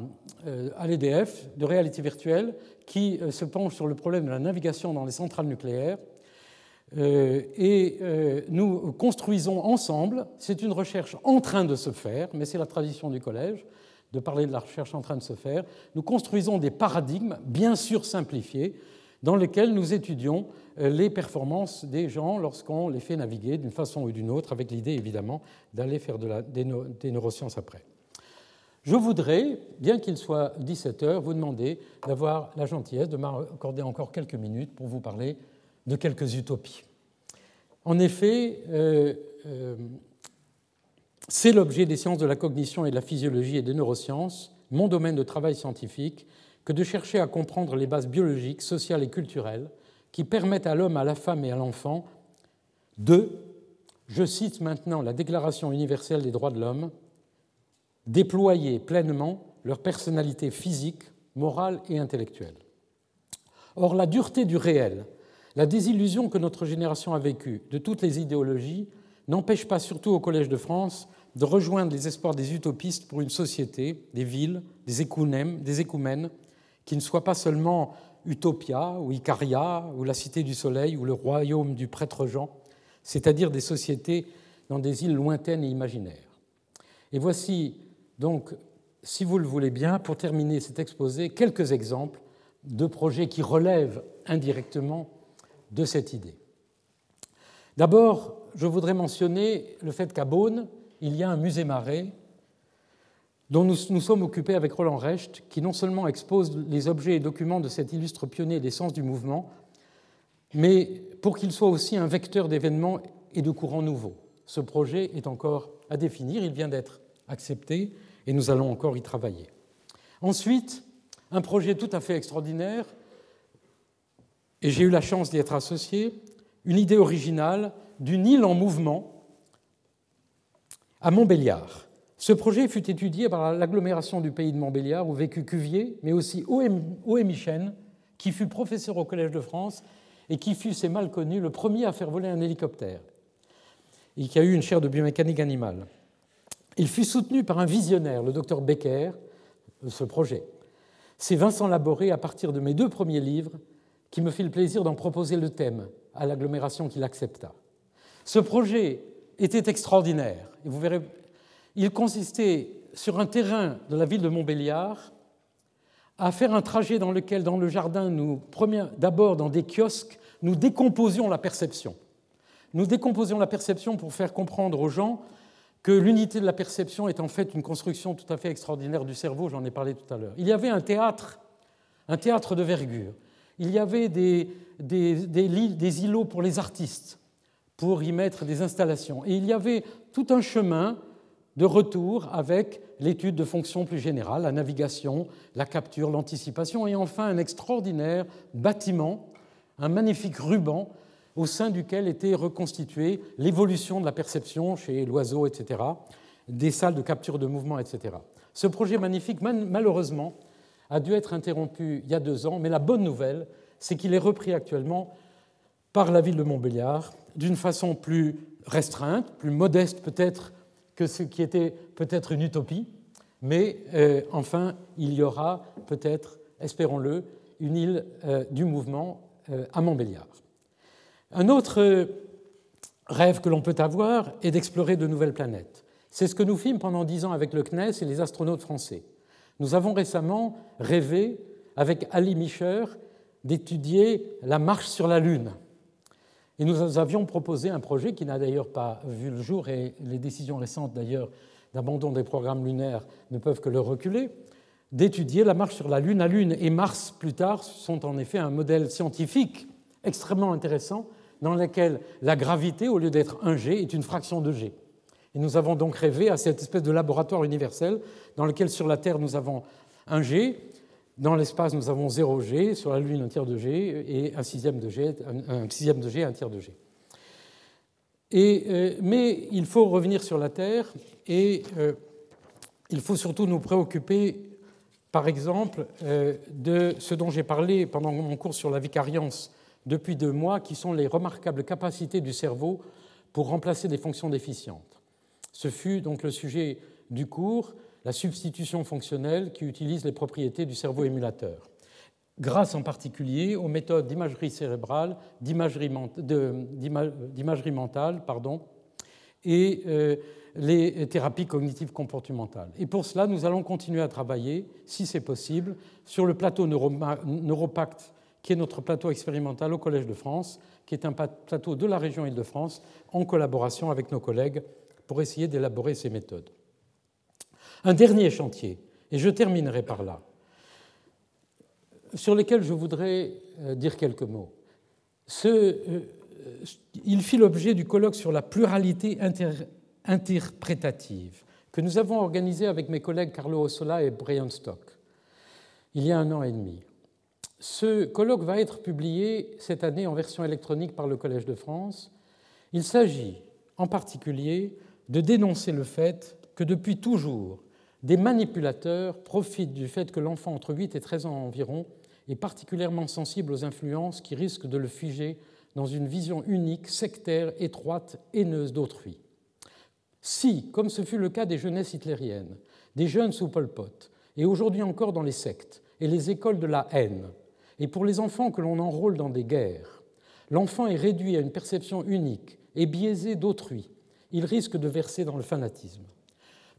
B: euh, l'EDF de réalité virtuelle, qui se penche sur le problème de la navigation dans les centrales nucléaires. Et nous construisons ensemble, c'est une recherche en train de se faire, mais c'est la tradition du collège de parler de la recherche en train de se faire, nous construisons des paradigmes, bien sûr simplifiés, dans lesquels nous étudions euh, les performances des gens lorsqu'on les fait naviguer d'une façon ou d'une autre, avec l'idée évidemment d'aller faire de la, des, neurosciences après. Je voudrais, bien qu'il soit 17 heures, vous demander d'avoir la gentillesse de m'accorder encore quelques minutes pour vous parler de quelques utopies. En effet, euh, euh, c'est l'objet des sciences de la cognition et de la physiologie et des neurosciences, mon domaine de travail scientifique, que de chercher à comprendre les bases biologiques, sociales et culturelles qui permettent à l'homme, à la femme et à l'enfant de, je cite maintenant la Déclaration universelle des droits de l'homme, déployer pleinement leur personnalité physique, morale et intellectuelle. Or, la dureté du réel, la désillusion que notre génération a vécue de toutes les idéologies n'empêche pas, surtout au Collège de France, de rejoindre les espoirs des utopistes pour une société, des villes, des écoumènes, des qui ne soient pas seulement Utopia ou Icaria ou la Cité du Soleil ou le royaume du prêtre Jean, c'est-à-dire des sociétés dans des îles lointaines et imaginaires. Et voici donc, si vous le voulez bien, pour terminer cet exposé, quelques exemples de projets qui relèvent indirectement de cette idée. D'abord, je voudrais mentionner le fait qu'à Beaune, il y a un musée marais dont nous nous sommes occupés avec Roland Recht, qui non seulement expose les objets et documents de cet illustre pionnier des sens du mouvement, mais pour qu'il soit aussi un vecteur d'événements et de courants nouveaux. Ce projet est encore à définir, il vient d'être accepté et nous allons encore y travailler. Ensuite, un projet tout à fait extraordinaire, et j'ai eu la chance d'y être associé, une idée originale d'une île en mouvement à Montbéliard. Ce projet fut étudié par l'agglomération du pays de Montbéliard où vécut Cuvier, mais aussi O.M. Michel, qui fut professeur au Collège de France et qui fut, c'est mal connu, le premier à faire voler un hélicoptère et qui a eu une chaire de biomécanique animale. Il fut soutenu par un visionnaire, le docteur Becker, de ce projet. C'est Vincent Laboré, à partir de mes deux premiers livres, qui me fit le plaisir d'en proposer le thème à l'agglomération qui l'accepta. Ce projet était extraordinaire. Il consistait sur un terrain de la ville de Montbéliard à faire un trajet dans lequel, dans le jardin, nous, d'abord dans des kiosques, nous décomposions la perception. Nous décomposions la perception pour faire comprendre aux gens que l'unité de la perception est en fait une construction tout à fait extraordinaire du cerveau, j'en ai parlé tout à l'heure. Il y avait un théâtre, un théâtre de vergure. Il y avait des, îlots pour les artistes, pour y mettre des installations. Et il y avait tout un chemin de retour avec l'étude de fonctions plus générales, la navigation, la capture, l'anticipation, et enfin un extraordinaire bâtiment, un magnifique ruban au sein duquel était reconstituée l'évolution de la perception chez l'oiseau, etc., des salles de capture de mouvement, etc. Ce projet magnifique, malheureusement, a dû être interrompu il y a deux ans, mais la bonne nouvelle, c'est qu'il est repris actuellement par la ville de Montbéliard d'une façon plus restreinte, plus modeste peut-être que ce qui était peut-être une utopie, mais euh, enfin, il y aura peut-être, espérons-le, une île euh, du mouvement euh, à Montbéliard. Un autre rêve que l'on peut avoir est d'explorer de nouvelles planètes. C'est ce que nous fîmes pendant dix ans avec le CNES et les astronautes français. Nous avons récemment rêvé, avec Ali Mischer, d'étudier la marche sur la Lune. Et nous avions proposé un projet qui n'a d'ailleurs pas vu le jour, et les décisions récentes d'ailleurs d'abandon des programmes lunaires ne peuvent que le reculer, d'étudier la marche sur la Lune. La Lune et Mars, plus tard, sont en effet un modèle scientifique extrêmement intéressant dans lequel la gravité, au lieu d'être 1 g, est une fraction de g. Et nous avons donc rêvé à cette espèce de laboratoire universel dans lequel sur la Terre nous avons 1 g, dans l'espace nous avons 0 g, sur la Lune un tiers de g et un sixième de g, un sixième de g, un tiers de g. Euh, mais il faut revenir sur la Terre et euh, il faut surtout nous préoccuper, par exemple, euh, de ce dont j'ai parlé pendant mon cours sur la vicariance depuis deux mois, qui sont les remarquables capacités du cerveau pour remplacer des fonctions déficientes. Ce fut donc le sujet du cours, la substitution fonctionnelle qui utilise les propriétés du cerveau émulateur, grâce en particulier aux méthodes d'imagerie cérébrale, d'imagerie mentale pardon, et euh, les thérapies cognitives comportementales. Et pour cela, nous allons continuer à travailler, si c'est possible, sur le plateau Neuropact qui est notre plateau expérimental au Collège de France, qui est un plateau de la région Île-de-France, en collaboration avec nos collègues pour essayer d'élaborer ces méthodes. Un dernier chantier, et je terminerai par là, sur lequel je voudrais euh, dire quelques mots. Euh, il fit l'objet du colloque sur la pluralité interprétative que nous avons organisé avec mes collègues Carlo Ossola et Brian Stock il y a un an et demi. Ce colloque va être publié cette année en version électronique par le Collège de France. Il s'agit en particulier de dénoncer le fait que depuis toujours, des manipulateurs profitent du fait que l'enfant entre 8 et 13 ans environ est particulièrement sensible aux influences qui risquent de le figer dans une vision unique, sectaire, étroite, haineuse d'autrui. Si, comme ce fut le cas des jeunesses hitlériennes, des jeunes sous Pol Pot, et aujourd'hui encore dans les sectes et les écoles de la haine, et pour les enfants que l'on enrôle dans des guerres, l'enfant est réduit à une perception unique et biaisée d'autrui, il risque de verser dans le fanatisme.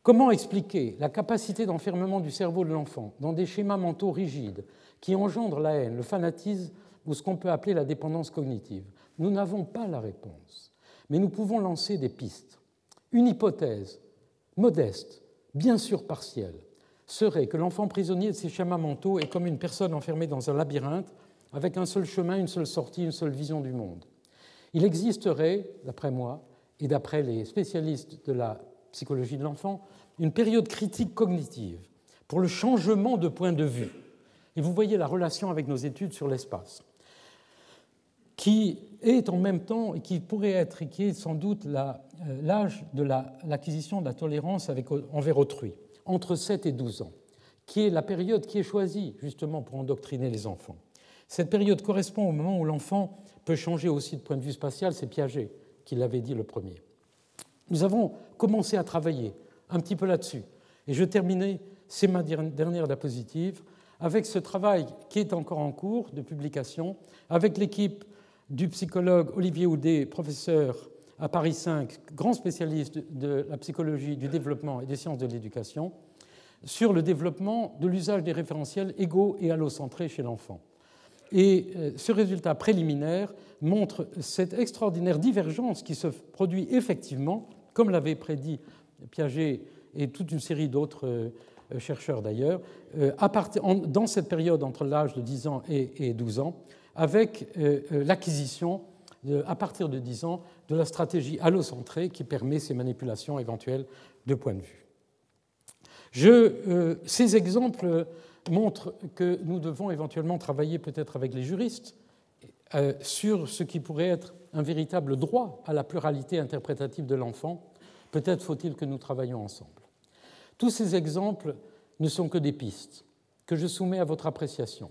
B: Comment expliquer la capacité d'enfermement du cerveau de l'enfant dans des schémas mentaux rigides qui engendrent la haine, le fanatisme ou ce qu'on peut appeler la dépendance cognitive? Nous n'avons pas la réponse, mais nous pouvons lancer des pistes. Une hypothèse modeste, bien sûr partielle, serait que l'enfant prisonnier de ces schémas mentaux est comme une personne enfermée dans un labyrinthe avec un seul chemin, une seule sortie, une seule vision du monde. Il existerait, d'après moi, et d'après les spécialistes de la psychologie de l'enfant, une période critique cognitive pour le changement de point de vue. Et vous voyez la relation avec nos études sur l'espace, qui est en même temps, et qui pourrait être, et qui est sans doute euh, l'âge de l'acquisition de la tolérance avec, envers autrui entre 7 et 12 ans, qui est la période qui est choisie justement pour endoctriner les enfants. Cette période correspond au moment où l'enfant peut changer aussi de point de vue spatial, c'est Piaget qui l'avait dit le premier. Nous avons commencé à travailler un petit peu là-dessus. Et je terminais, c'est ma dernière diapositive, avec ce travail qui est encore en cours de publication, avec l'équipe du psychologue Olivier Houdet, professeur à Paris 5, grand spécialiste de la psychologie du développement et des sciences de l'éducation, sur le développement de l'usage des référentiels égaux et allocentrés chez l'enfant. Et euh, ce résultat préliminaire montre cette extraordinaire divergence qui se produit effectivement, comme l'avait prédit Piaget et toute une série d'autres euh, chercheurs d'ailleurs, euh, dans cette période entre l'âge de 10 ans et 12 ans, avec l'acquisition à partir de 10 ans, de la stratégie allocentrée qui permet ces manipulations éventuelles de point de vue. Euh, ces exemples montrent que nous devons éventuellement travailler peut-être avec les juristes euh, sur ce qui pourrait être un véritable droit à la pluralité interprétative de l'enfant. Peut-être faut-il que nous travaillions ensemble. Tous ces exemples ne sont que des pistes que je soumets à votre appréciation,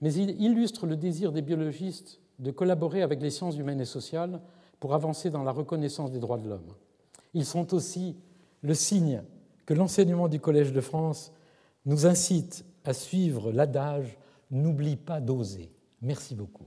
B: mais ils illustrent le désir des biologistes de collaborer avec les sciences humaines et sociales pour avancer dans la reconnaissance des droits de l'homme. Ils sont aussi le signe que l'enseignement du Collège de France nous incite à suivre l'adage N'oublie pas d'oser. Merci beaucoup.